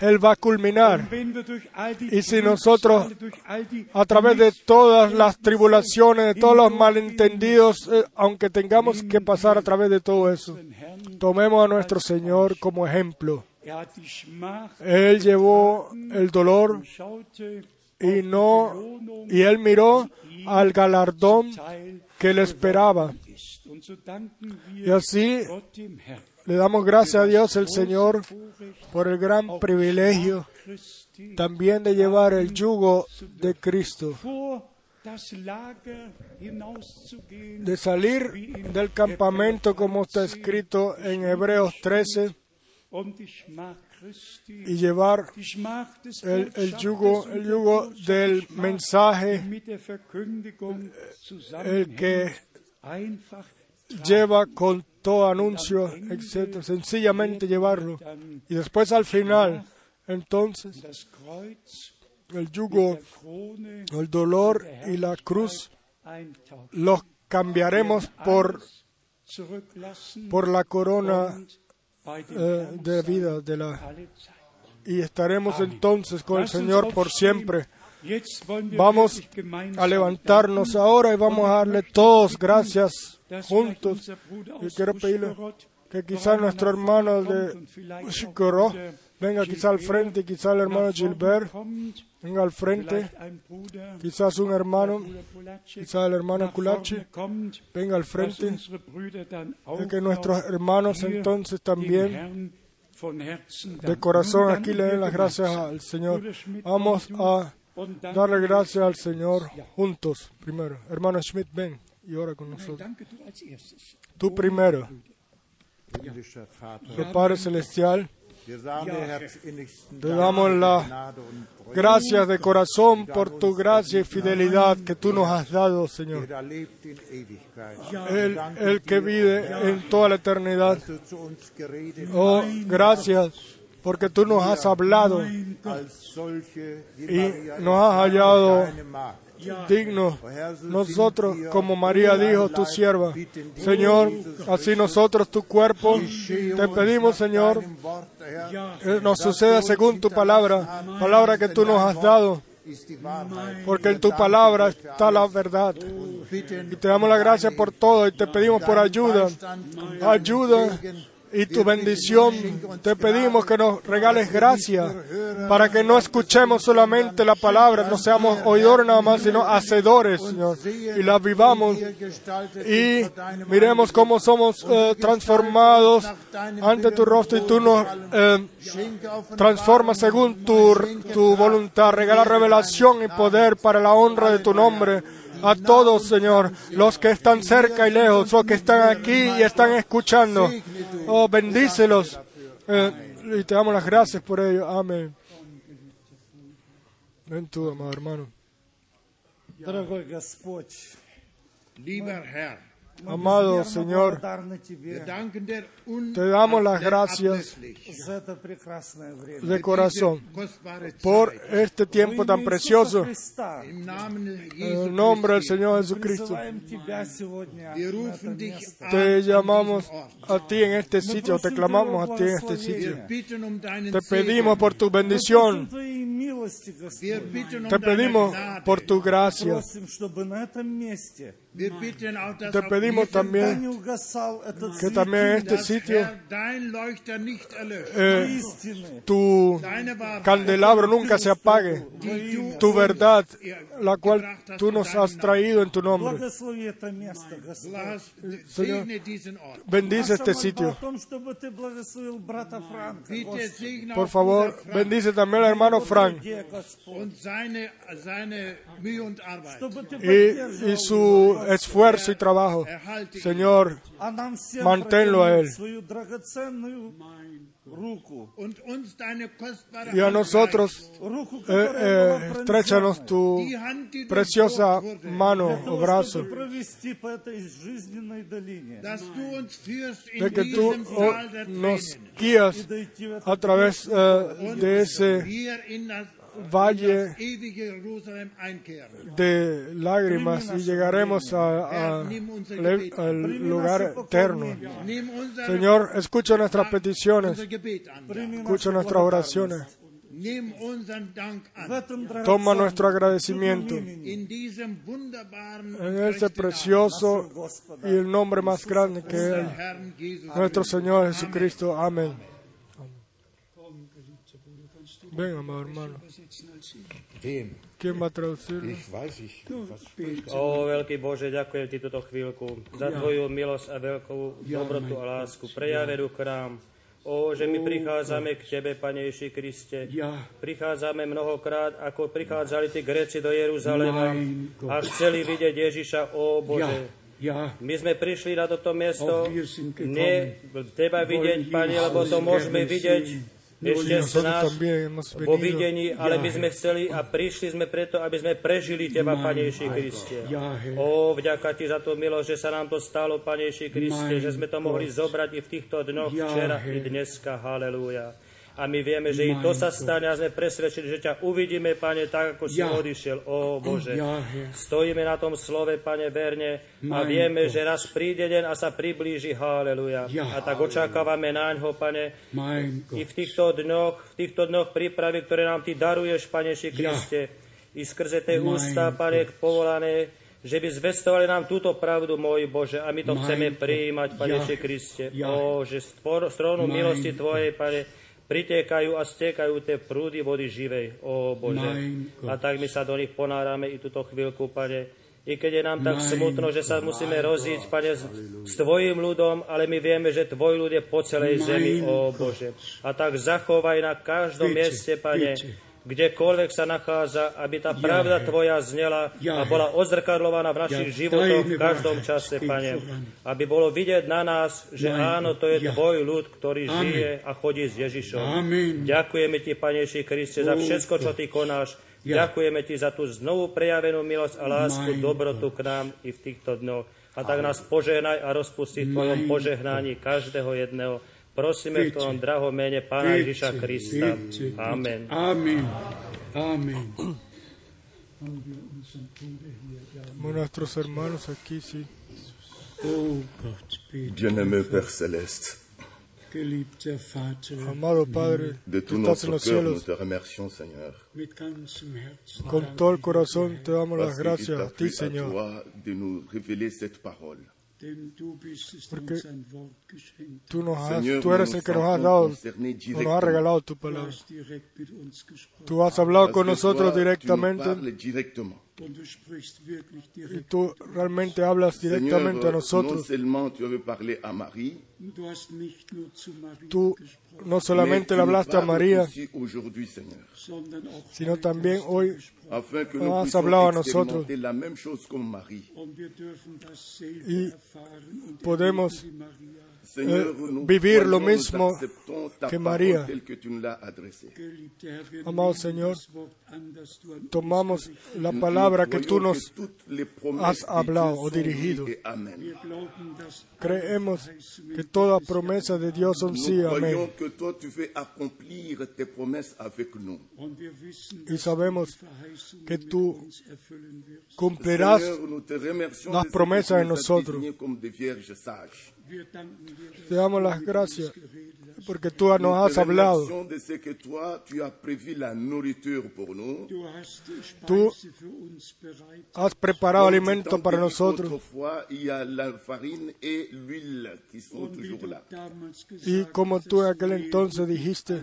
Él va a culminar. Y si nosotros, A través de todas las tribulaciones, de todos los malentendidos, eh, aunque tengamos que pasar a través de todo eso, tomemos a nuestro Señor como ejemplo. Él llevó el dolor y no, y él miró al galardón que le esperaba. Y así le damos gracias a Dios el Señor por el gran privilegio también de llevar el yugo de Cristo, de salir del campamento como está escrito en Hebreos 13 und die Schmach Christi, y llevar el, yugo, el yugo del mensaje, el que lleva con todo anuncio, etc. Sencillamente llevarlo. Y después al final, entonces, el yugo, el dolor y la cruz los cambiaremos por, por la corona eh, de vida de la, y estaremos entonces con el Señor por siempre. Vamos a levantarnos ahora y vamos a darle todos gracias juntos. vielleicht unser Bruder Y aus quiero pedirle que quizás nuestro hermano de Ushgorod venga quizá al frente, quizá el hermano Gilbert venga al frente, quizás un hermano, Bruder Kulacek, quizá el hermano Kulachi venga al frente, y que nuestros hermanos entonces también de corazón aquí le den las gracias al Señor. Vamos a darle gracias al Señor juntos primero. Hermano Schmidt, ven y ora con nosotros. Tú primero, Padre Celestial, Te damos für la die Gnade und Treue, gracias de corazón por tu gracia y fidelidad que tú nos has dado, Señor. El, el que vive en toda la eternidad. Oh, gracias porque tú nos has hablado y nos has hallado. Dignos nosotros, como María dijo, tu sierva. Señor, así nosotros, tu cuerpo, te pedimos, Señor, nos suceda según tu palabra, palabra que tú nos has dado, porque en tu palabra está la verdad. Y te damos la gracia por todo y te pedimos por ayuda, ayuda y tu bendición. Te pedimos que nos regales gracia para que no escuchemos solamente la palabra, no seamos oidores nada más, sino hacedores, Señor, y la vivamos y miremos cómo somos eh, transformados ante tu rostro y tú nos eh, transformas según tu, tu voluntad. Regala revelación y poder para la honra de tu nombre a todos, Señor, los que están cerca y lejos, los que están aquí y están escuchando. Oh, bendícelos. Eh, y te damos las gracias por ello. Amén. Ven tú, amado hermano. Дорогой Господь, Lieber Herr, Amado Señor, te damos las gracias de corazón por este tiempo tan precioso. En el nombre del Señor Jesucristo, te llamamos a ti en este sitio, te clamamos a ti en este sitio. Te pedimos por tu bendición. Te pedimos por tu gracia. Te pedimos también que también este sitio eh, tu candelabro nunca se apague, tu verdad, la cual tú nos has traído en tu nombre. Señor, bendice este sitio. Por favor, bendice también al hermano Frank. Y, y su esfuerzo y trabajo. Señor, manténlo a Él. Y a nosotros, eh, eh, estrechanos tu preciosa mano o brazo, de que tú oh, nos guías a través eh, de ese valle de lágrimas y llegaremos al lugar eterno. Señor, escucha nuestras peticiones, escucha nuestras oraciones. Toma nuestro agradecimiento. en este precioso y el nombre más grande que es nuestro Señor Jesucristo. Amén. Ven, amado hermano. Wem? ¿Quién va a traducirlo? Ich weiß ich. Was O veľký Bože, ďakujem Ti túto chvíľku za Tvoju milosť a veľkú dobrotu a lásku, prejavenú k nám. O, že my prichádzame k Tebe, Pane Ježi Kriste. Prichádzame mnohokrát, ako prichádzali tí Gréci do Jeruzalema a chceli vidieť Ježiša. O Bože, Ja, my sme prišli na toto miesto nie Teba vidieť, Pane, lebo to môžeme vidieť ešte z nás vo videní, ale my sme chceli a prišli sme preto, aby sme prežili Teba, Pane Ježi Kriste. O, vďaka Ti za tú milosť, že sa nám to stalo, Pane Ježi Kriste, že sme to mohli zobrať i v týchto dňoch, včera i dneska. Halelúja. A my vieme, že i to sa stane a sme presvedčení, že ťa uvidíme, Pane, tak, ako si Ja. odišiel. O Bože, Ja, stojíme na tom slove, Pane, verne a vieme, že raz príde deň a sa priblíži. Haleluja. Ja. A tak očakávame náňho, Pane, mein i v týchto dňoch, v týchto dňoch prípravy, ktoré nám Ty daruješ, Pane Ja. Kriste, i skrze tie ústa, Pane, povolané, že by zvestovali nám túto pravdu, môj Bože, a my to chceme prijímať, Pane Ja. Kriste. Ja. O, že z tvor- z trónu Mein milosti. Tvojej, Pane, pritekajú a stekajú tie prúdy vody živej, o Bože. A tak my sa do nich ponárame i túto chvíľku, Pane, i keď je nám tak smutno, že sa musíme rozísť, Pane, s, Tvojim ľudom, ale my vieme, že Tvoj ľud je po celej zemi, Gott. Bože. A tak zachovaj na každom mieste, Pane. Kdekoľvek sa nachádza, aby tá pravda. Tvoja znela a bola odzrkadlovaná v našich životoch v každom čase, Pane. Aby bolo vidieť na nás, že áno, to je. Tvoj ľud, ktorý žije a chodí s Ježišom. Ďakujeme Ti, Pane Ježiši Kriste, za Oh, všetko, čo Ty konáš. Ďakujeme Ti za tú znovu prejavenú milosť a lásku, dobrotu k nám i v týchto dňoch. A tak nás požehnaj a rozpusti v Tvojom požehnaní každého jedného. Prosíme v. Tvojom drahom mene Pána Ježiša Krista. Amen. Amen. Amen. Nuestros hermanos aquí, sí. Oh Bien-aimé Père Céleste, Amado Padre, de que tout notre cœur, nous cielos, te remercions, Seigneur. con todo el corazón te damos las gracias a ti, Señor, toi de nous révéler cette parole. Porque tú, nos has, tú eres el que nos has dado, nos has regalado tu palabra. Tú has hablado con nosotros directamente y tú realmente hablas directamente a non nosotros. Tú no solamente tu le hablaste a María, sino también hoy gesprochen. afin que Has hablado a nosotros. Y podemos nous vivir lo mismo que María. Amado Señor, tomamos la palabra que tú nos has hablado o dirigido. creemos que toda promesa de Dios son sí, amén. Y sabemos que tú cumplirás las promesas en nosotros. Te damos las gracias porque tú nos has hablado. Tú has preparado alimento para nosotros. Y como tú en aquel entonces dijiste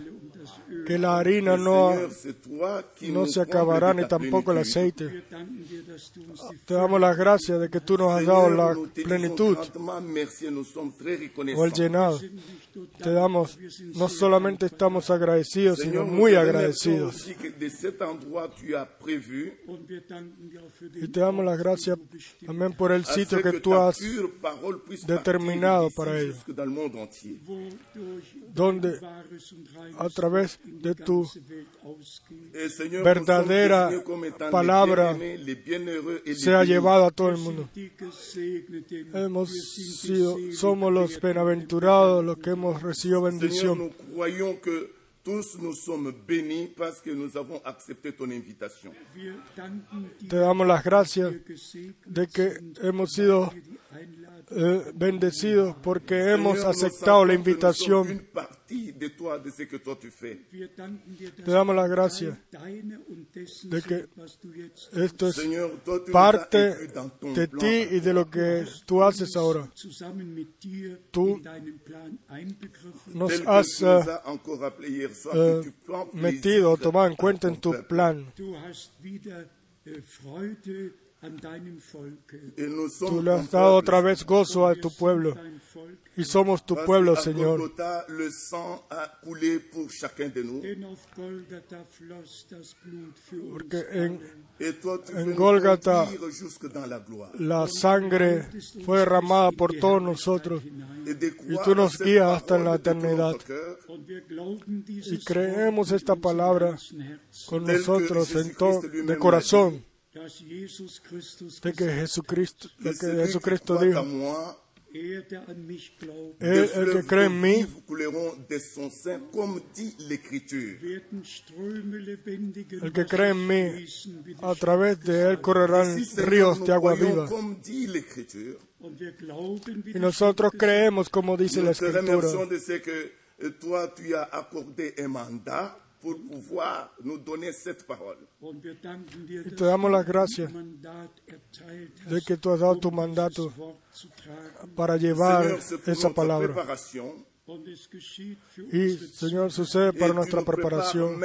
que la harina no, no se acabará ni ta tampoco el aceite. Te damos las gracias de que tú nos has dado la plenitud o el llenado. Te damos, no solamente estamos agradecidos, sino muy agradecidos. Y te damos las gracias también por el sitio que tú has determinado para d'ici ello. jusque dans le monde entier. donde a través de tu Seigneur, verdadera palabra sea bénis. llevado a todo el mundo. Hemos sido, somos los bienaventurados, los que hemos recibido Seigneur, nous croyons que tous nous sommes bénis parce que nous avons accepté ton invitation. Te damos las gracias de que hemos sido eh, bendecidos porque hemos aceptado la invitación. Te damos las gracias de que esto es parte de ti y de lo que tú haces ahora. Tú nos has eh, eh, metido tomado en cuenta en tu plan. Tú le has dado otra vez gozo a tu pueblo. y somos tu pueblo, Señor. Porque en En dans la sangre fue derramada por todos nosotros. Y tú nos guías hasta en la eternidad. Y creemos esta palabra con nosotros en de corazón, de que Jesucristo, lo que Jesucristo dijo, des el que cree de en mí, de el que cree en mí, a través de él correrán ríos de agua viva. Y nosotros creemos, como dice la Escritura, pour pouvoir nous donner cette parole. Y te damos las gracias de que tú has dado tu mandato para llevar esa palabra. Y, Señor, sucede para nuestra preparación.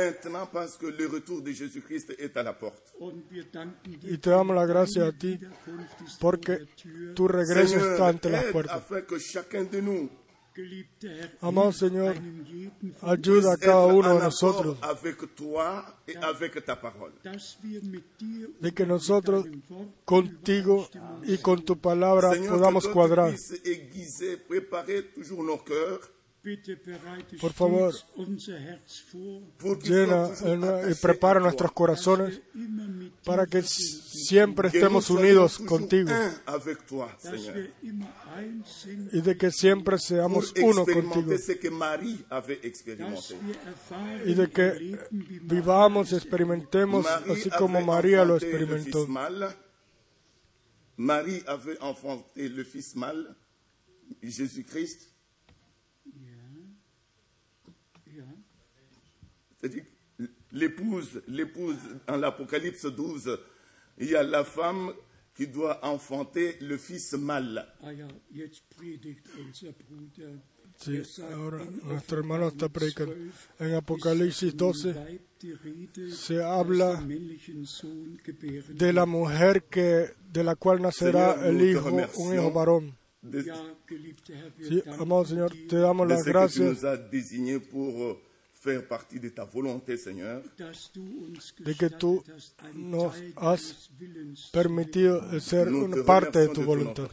Y te damos las gracias a ti porque tu regreso está ante las puertas. Amado Señor, Ayuda a cada uno de nosotros. de que nosotros contigo y con tu palabra podamos cuadrar. Por favor, Llena y prepara nuestros corazones para que siempre estemos unidos contigo. y de que siempre seamos uno contigo. y de que vivamos y experimentemos así como María lo experimentó. Marie avait enfanté le fils mâle, Jésus-Christ. C'est-à-dire, l'épouse, l'épouse, dans l'Apocalypse 12, il y a la femme qui doit enfanter le fils mâle. ah ja, jetzt predigt unser Bruder. Sí, Er sagt ahora in nuestro hermano está predicando. 12, En Apocalipsis 12 Weib die Rede, se habla dass den männlichen Sohn gebären de la mujer que de la cual nacerá Señor, el nous te hijo, un remercions. hijo varón. De, Ja, geliebter Herr, wir Sí, danken amado Señor, dir, te damos de las ce que tu gracias faire partie de ta volonté, Seigneur. dass du uns de que tú nos has permitido de ser Nous una te parte de tu voluntad.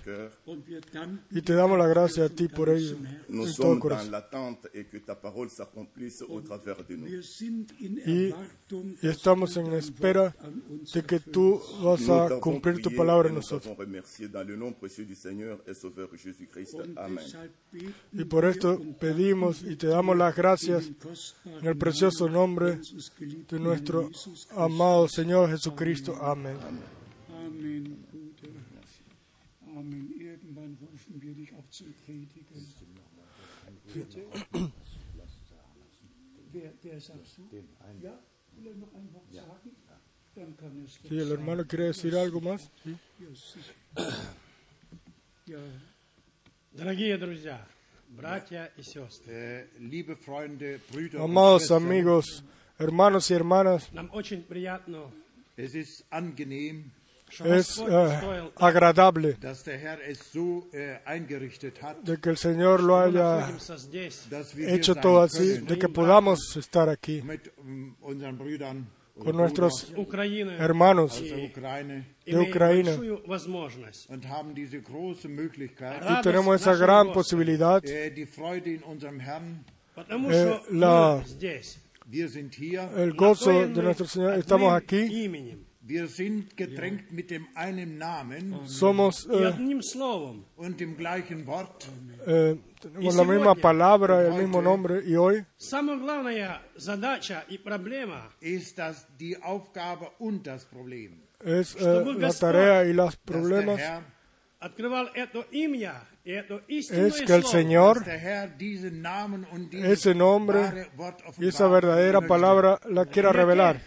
Y te damos la gracia a ti por ello, Nous de todo sommes dans corazón. l'attente et que ta parole s'accomplisse au travers de nous. Y, estamos en espera de que tú vas a cumplir tu palabra en nosotros. t'avons remercié dans le nom précieux du Seigneur et Sauveur Jésus-Christ. und Amen. deshalb beten Y por esto pedimos y te damos las gracias en el precioso nombre de nuestro amado Señor Jesucristo. Amén. Er Si el hermano quiere decir algo más. ¿sí? Amados amigos, hermanos y hermanas, es eh, agradable de que el Señor lo haya hecho todo así, de que podamos estar aquí con nuestros hermanos de Ucrania. Y tenemos esa gran posibilidad, eh, la, el gozo de nuestro Señor. Estamos aquí. Somos eh, con eh, la misma palabra, el mismo nombre y hoy. Es eh, la tarea y los problemas. Es que el Señor, ese nombre y esa verdadera palabra la quiera revelar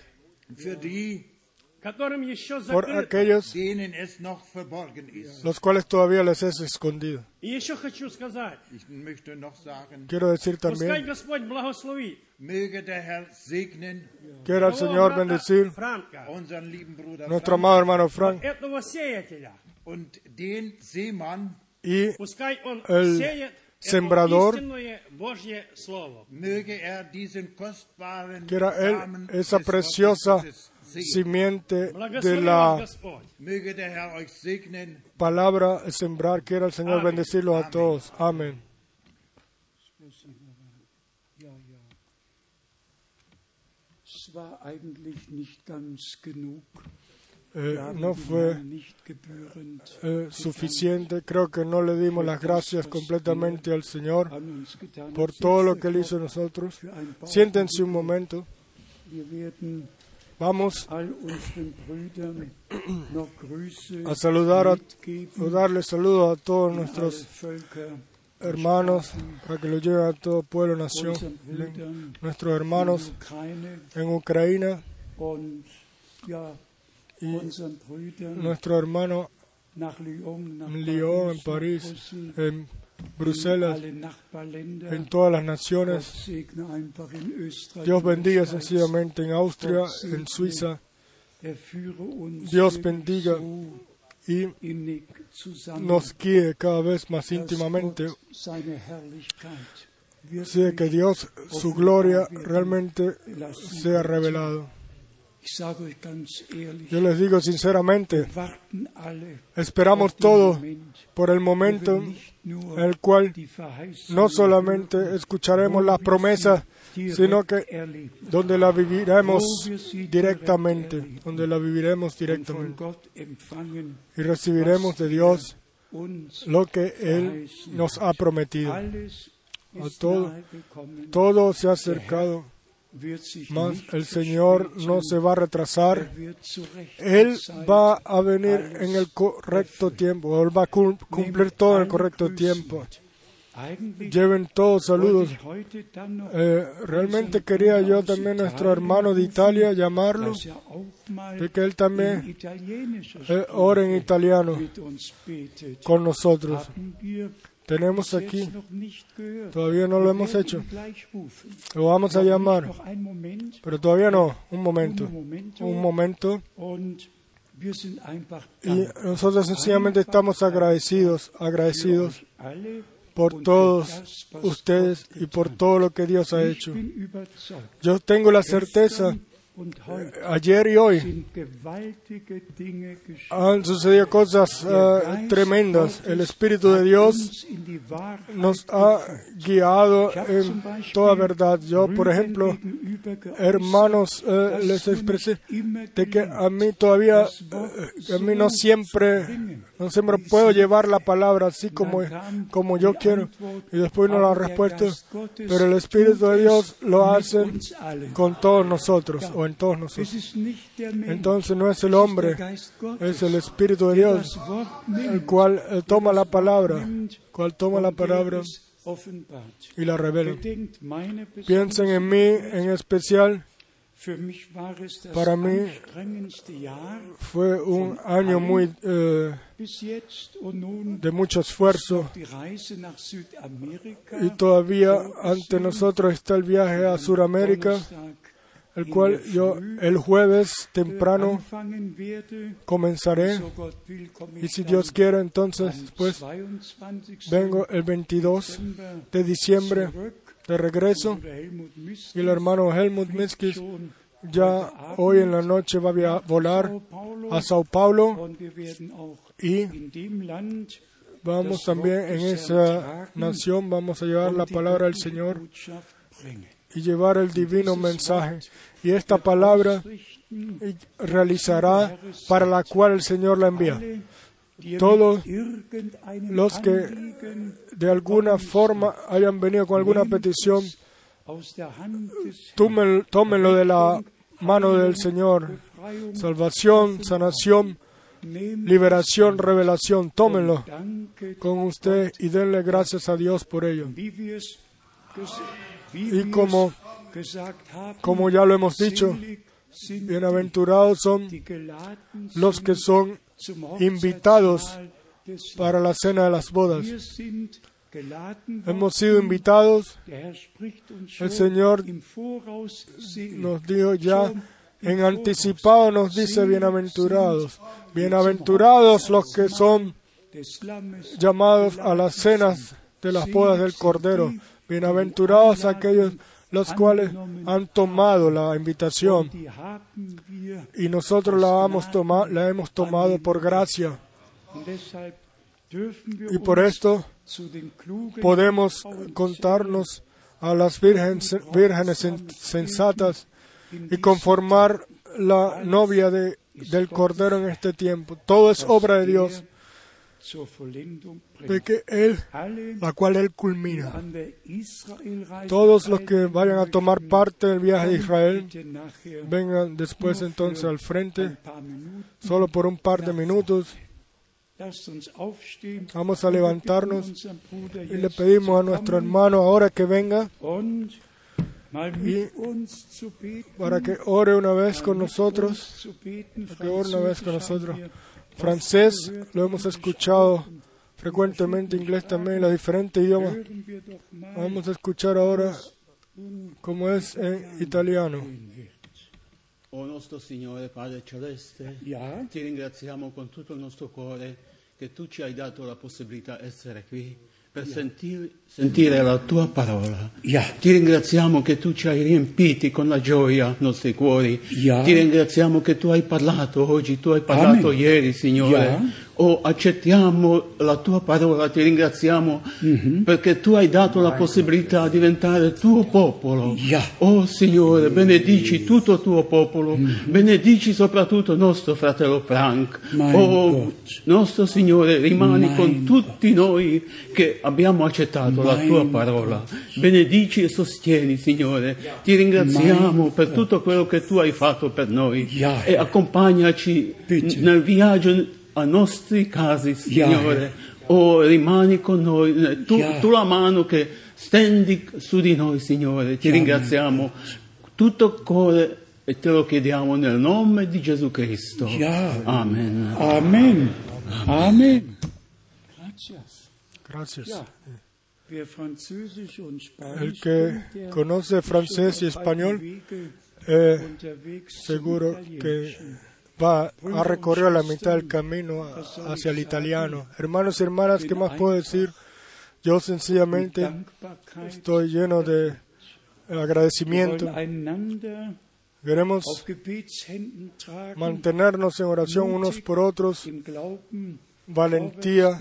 por aquellos los cuales todavía les es escondido. Quiero decir también Quiera el Señor bendecir nuestro amado hermano Frank. Y el sembrador. Quiera él esa preciosa simiente de la palabra sembrar. Quiera el Señor bendecirlos a todos. Amén. Eh, no fue eh, suficiente. Creo que no le dimos las gracias completamente al Señor por todo lo que Él hizo nosotros. Siéntense un momento vamos a saludar a, darle saludos a todos nuestros hermanos, para que lo lleven a todo pueblo, nación, nuestros hermanos en Ucrania y nuestro hermano en Lyon, en París, en Bruselas, en todas las naciones. Dios bendiga sencillamente en Austria, en Suiza. Er Dios bendiga y nos guíe cada vez más íntimamente. De que Dios, su gloria realmente sea revelado. Yo les digo sinceramente, esperamos Moment, por el momento en el cual no solamente escucharemos las promesas, sino que donde la viviremos directamente, donde la viviremos directamente. Y recibiremos de Dios lo que Él nos ha prometido. A todo, todo se ha acercado, mas el Señor no se va a retrasar. Él va a venir en el correcto tiempo, Él va a cum- cumplir todo en el correcto tiempo. Lleven todos saludos. Eh, realmente quería yo también nuestro hermano de Italia llamarlo, de que él también eh, ore en italiano con nosotros. Tenemos aquí, todavía no lo hemos hecho, lo vamos a llamar, pero todavía no, un momento, un momento. Y nosotros sencillamente estamos agradecidos, agradecidos por todos ustedes y por todo lo que Dios ha hecho. Yo tengo la certeza, ayer y hoy han sucedido cosas eh, tremendas. El Espíritu de Dios nos ha guiado en toda verdad. Yo, por ejemplo, hermanos, eh, les expresé de que a mí todavía, eh, a mí no siempre, no siempre puedo llevar la palabra así como, como yo quiero. Y después no la respuesta, pero el Espíritu de Dios lo hace con todos nosotros o en todos nosotros. Entonces no es el hombre, es el Espíritu de Dios, Wort el cual eh, toma la palabra, cual toma la palabra y la revela. Piensen en mí en especial. Para mí Fue un año muy eh, de mucho esfuerzo y todavía ante nosotros está el viaje a Sudamérica, el cual yo el jueves temprano comenzaré y si Dios quiere entonces pues 22. vengo el 22 Dezember de diciembre de regreso y el hermano Helmut Miskis ya hoy en la noche va a volar a Sao Paulo y vamos también en esa nación, vamos a llevar la palabra del Señor y llevar el divino mensaje. Y esta palabra realizará para la cual el Señor la envía. Todos los que de alguna forma hayan venido con alguna petición, tomen- tómenlo de la mano del Señor. Salvación, sanación, liberación, revelación, tómenlo con usted y denle gracias a Dios por ello. Y como, como ya lo hemos dicho, bienaventurados son los que son invitados para la cena de las bodas. Hemos sido invitados, El Señor nos dijo ya, en anticipado nos dice bienaventurados. Bienaventurados los que son llamados a las cenas de las bodas del Cordero. Bienaventurados aquellos los cuales han tomado la invitación y nosotros la hemos, tomado por gracia. Y por esto podemos contarnos a las vírgenes, vírgenes sen- sensatas y conformar la novia de, del Cordero en este tiempo. Todo es obra de Dios, de que Él, la cual Él culmina. Todos los que vayan a tomar parte del viaje kommen Israel, vengan después entonces al frente, solo por un par de minutos. Vamos a levantarnos y le pedimos a nuestro hermano ahora que venga beten. para que ore una vez con nosotros. que ore una vez con nosotros. Francés lo hemos escuchado frecuentemente, gesprochen. inglés también, los diferentes idiomas. Vamos a escuchar ahora como es en italiano. O nostro Signore Padre Celeste, ti ringraziamo con tutto il nostro cuore che tu ci hai dato la possibilità di essere qui per sentir- sentire la tua parola. ja, Ti ringraziamo che tu ci hai riempiti con la gioia i nostri cuori. Ja. Ti ringraziamo che tu hai parlato oggi, tu hai parlato Amen. ieri, Signore. Ja. Oh, accettiamo la tua parola, ti ringraziamo Mhm. perché tu hai dato la possibilità di diventare tuo popolo. Ja. Oh Signore, benedici tutto il tuo popolo, Mhm. benedici soprattutto nostro fratello Frank. Mein oh, Gott. nostro Signore, rimani Mein con tutti noi che abbiamo accettato la Mein tua parola. Benedici e sostieni, Signore. Ti ringraziamo per tutto quello che tu hai fatto per noi Ja. e accompagnaci n- nel viaggio a nostri casi, Signore. Oh, rimani con noi, eh, tu, tu la mano che stendi su di noi, Signore. Ti ringraziamo tutto il cuore e te lo chiediamo nel nome di Gesù Cristo. Amen. Amen. Amen. Spanisch El que conoce francés y español, eh, seguro que. Va a recorrer la mitad del camino hacia el italiano. Hermanos y hermanas, ¿qué más puedo decir? Yo sencillamente estoy lleno de agradecimiento. Queremos mantenernos en oración unos por otros, valentía,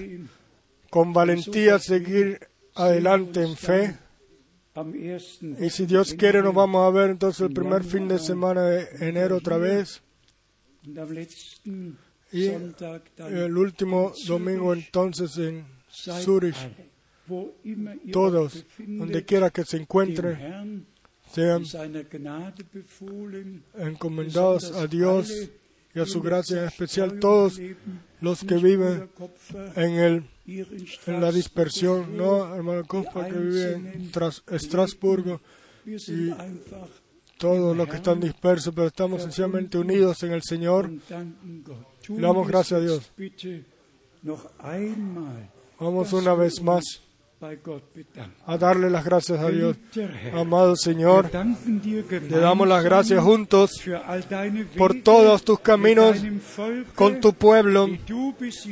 con valentía seguir adelante en fe. Y si Dios quiere, nos vamos a ver entonces el primer fin de semana de enero otra vez. Letzten Y dann el último domingo entonces en Zurich. Todos, donde quiera que se encuentren, sean encomendados a Dios y a su gracia, en especial todos los que viven en, el, en la dispersión, no hermano Costa que vive en Tras- Estrasburgo, y todos los que están dispersos, pero estamos sencillamente unidos en el Señor. le damos gracias a Dios. Vamos una vez más a darle las gracias a Dios. Amado Señor, le damos las gracias juntos por todos tus caminos con tu pueblo,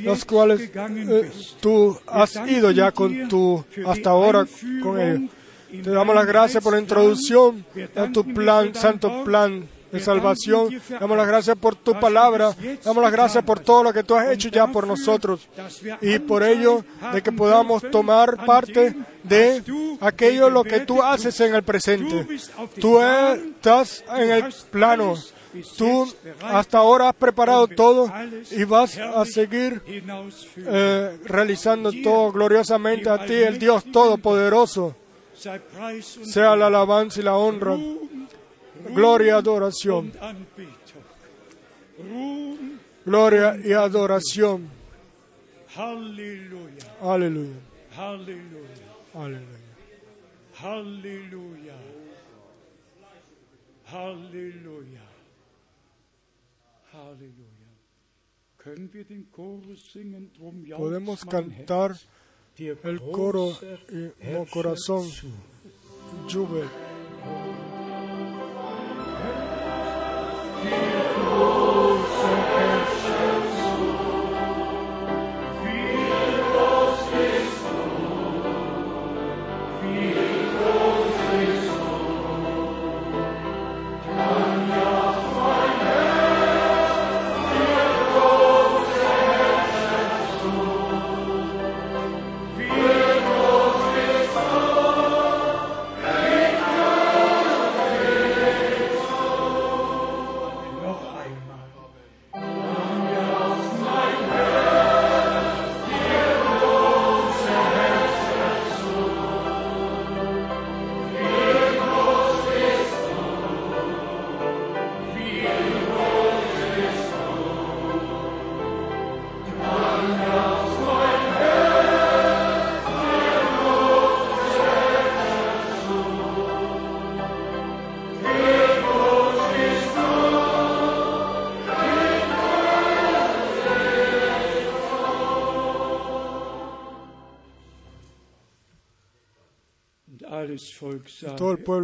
los cuales eh, tú has ido ya con tu, hasta ahora con ellos. Te damos las gracias por la introducción a tu plan, santo plan de salvación. Damos las gracias por tu palabra. Damos las gracias por todo lo que tú has hecho ya por nosotros. Y por ello, de que podamos tomar parte de aquello lo que tú haces en el presente. Tú estás en el plano. Tú hasta ahora has preparado todo y vas a seguir eh, realizando todo gloriosamente a ti, el Dios Todopoderoso. Sea la alabanza y la honra, gloria y adoración, gloria y adoración. Aleluya, aleluya. Chorus singen, drum jauchzt Podemos cantar el coro y mi corazón jubel.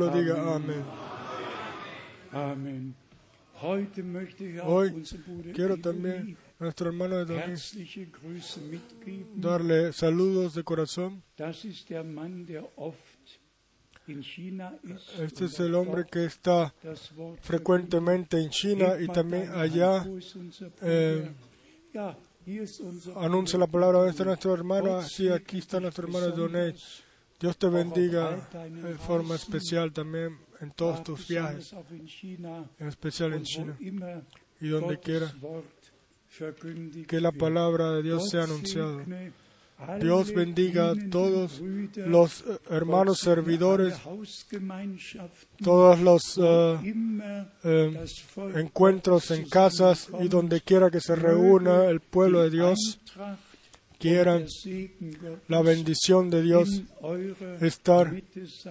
Pueblo diga amén. Auch Hoy quiero también a nuestro hermano de darle saludos de corazón. Este es el hombre que está frecuentemente en China y también allá eh, anuncia la palabra de nuestro hermano. Sí, aquí está nuestro hermano Donet. Dios te bendiga de forma especial también en todos tus viajes, en especial en China. y donde quiera que la palabra de Dios sea anunciada. Dios bendiga a dienenden todos los eh, hermanos servidores, todos los eh, eh, Volk encuentros en casas y donde quiera que se reúna el pueblo de Dios, quieran la bendición de Dios estar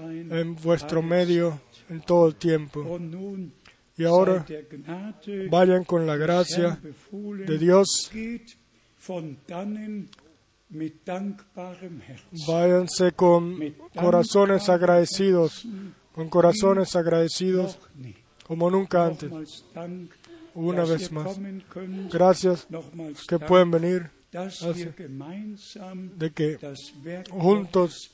en vuestro medio en todo el tiempo. Y ahora vayan con la gracia de Dios, váyanse con corazones agradecidos, con corazones agradecidos como nunca antes. Una vez más. Gracias que pueden venir hace de que juntos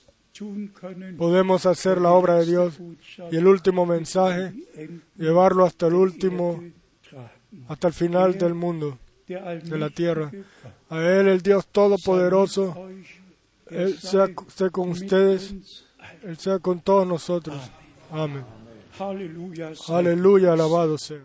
podemos hacer la obra de Dios y el último mensaje llevarlo hasta el último, hasta el final del mundo, de la tierra. A Él, el Dios Todopoderoso, Él sea, sea con ustedes, Él sea con todos nosotros. Amén. Aleluya, alabado sea.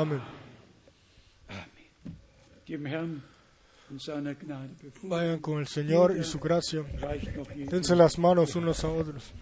Amen. Vayan con el Señor y su gracia. Dense las manos unos a otros.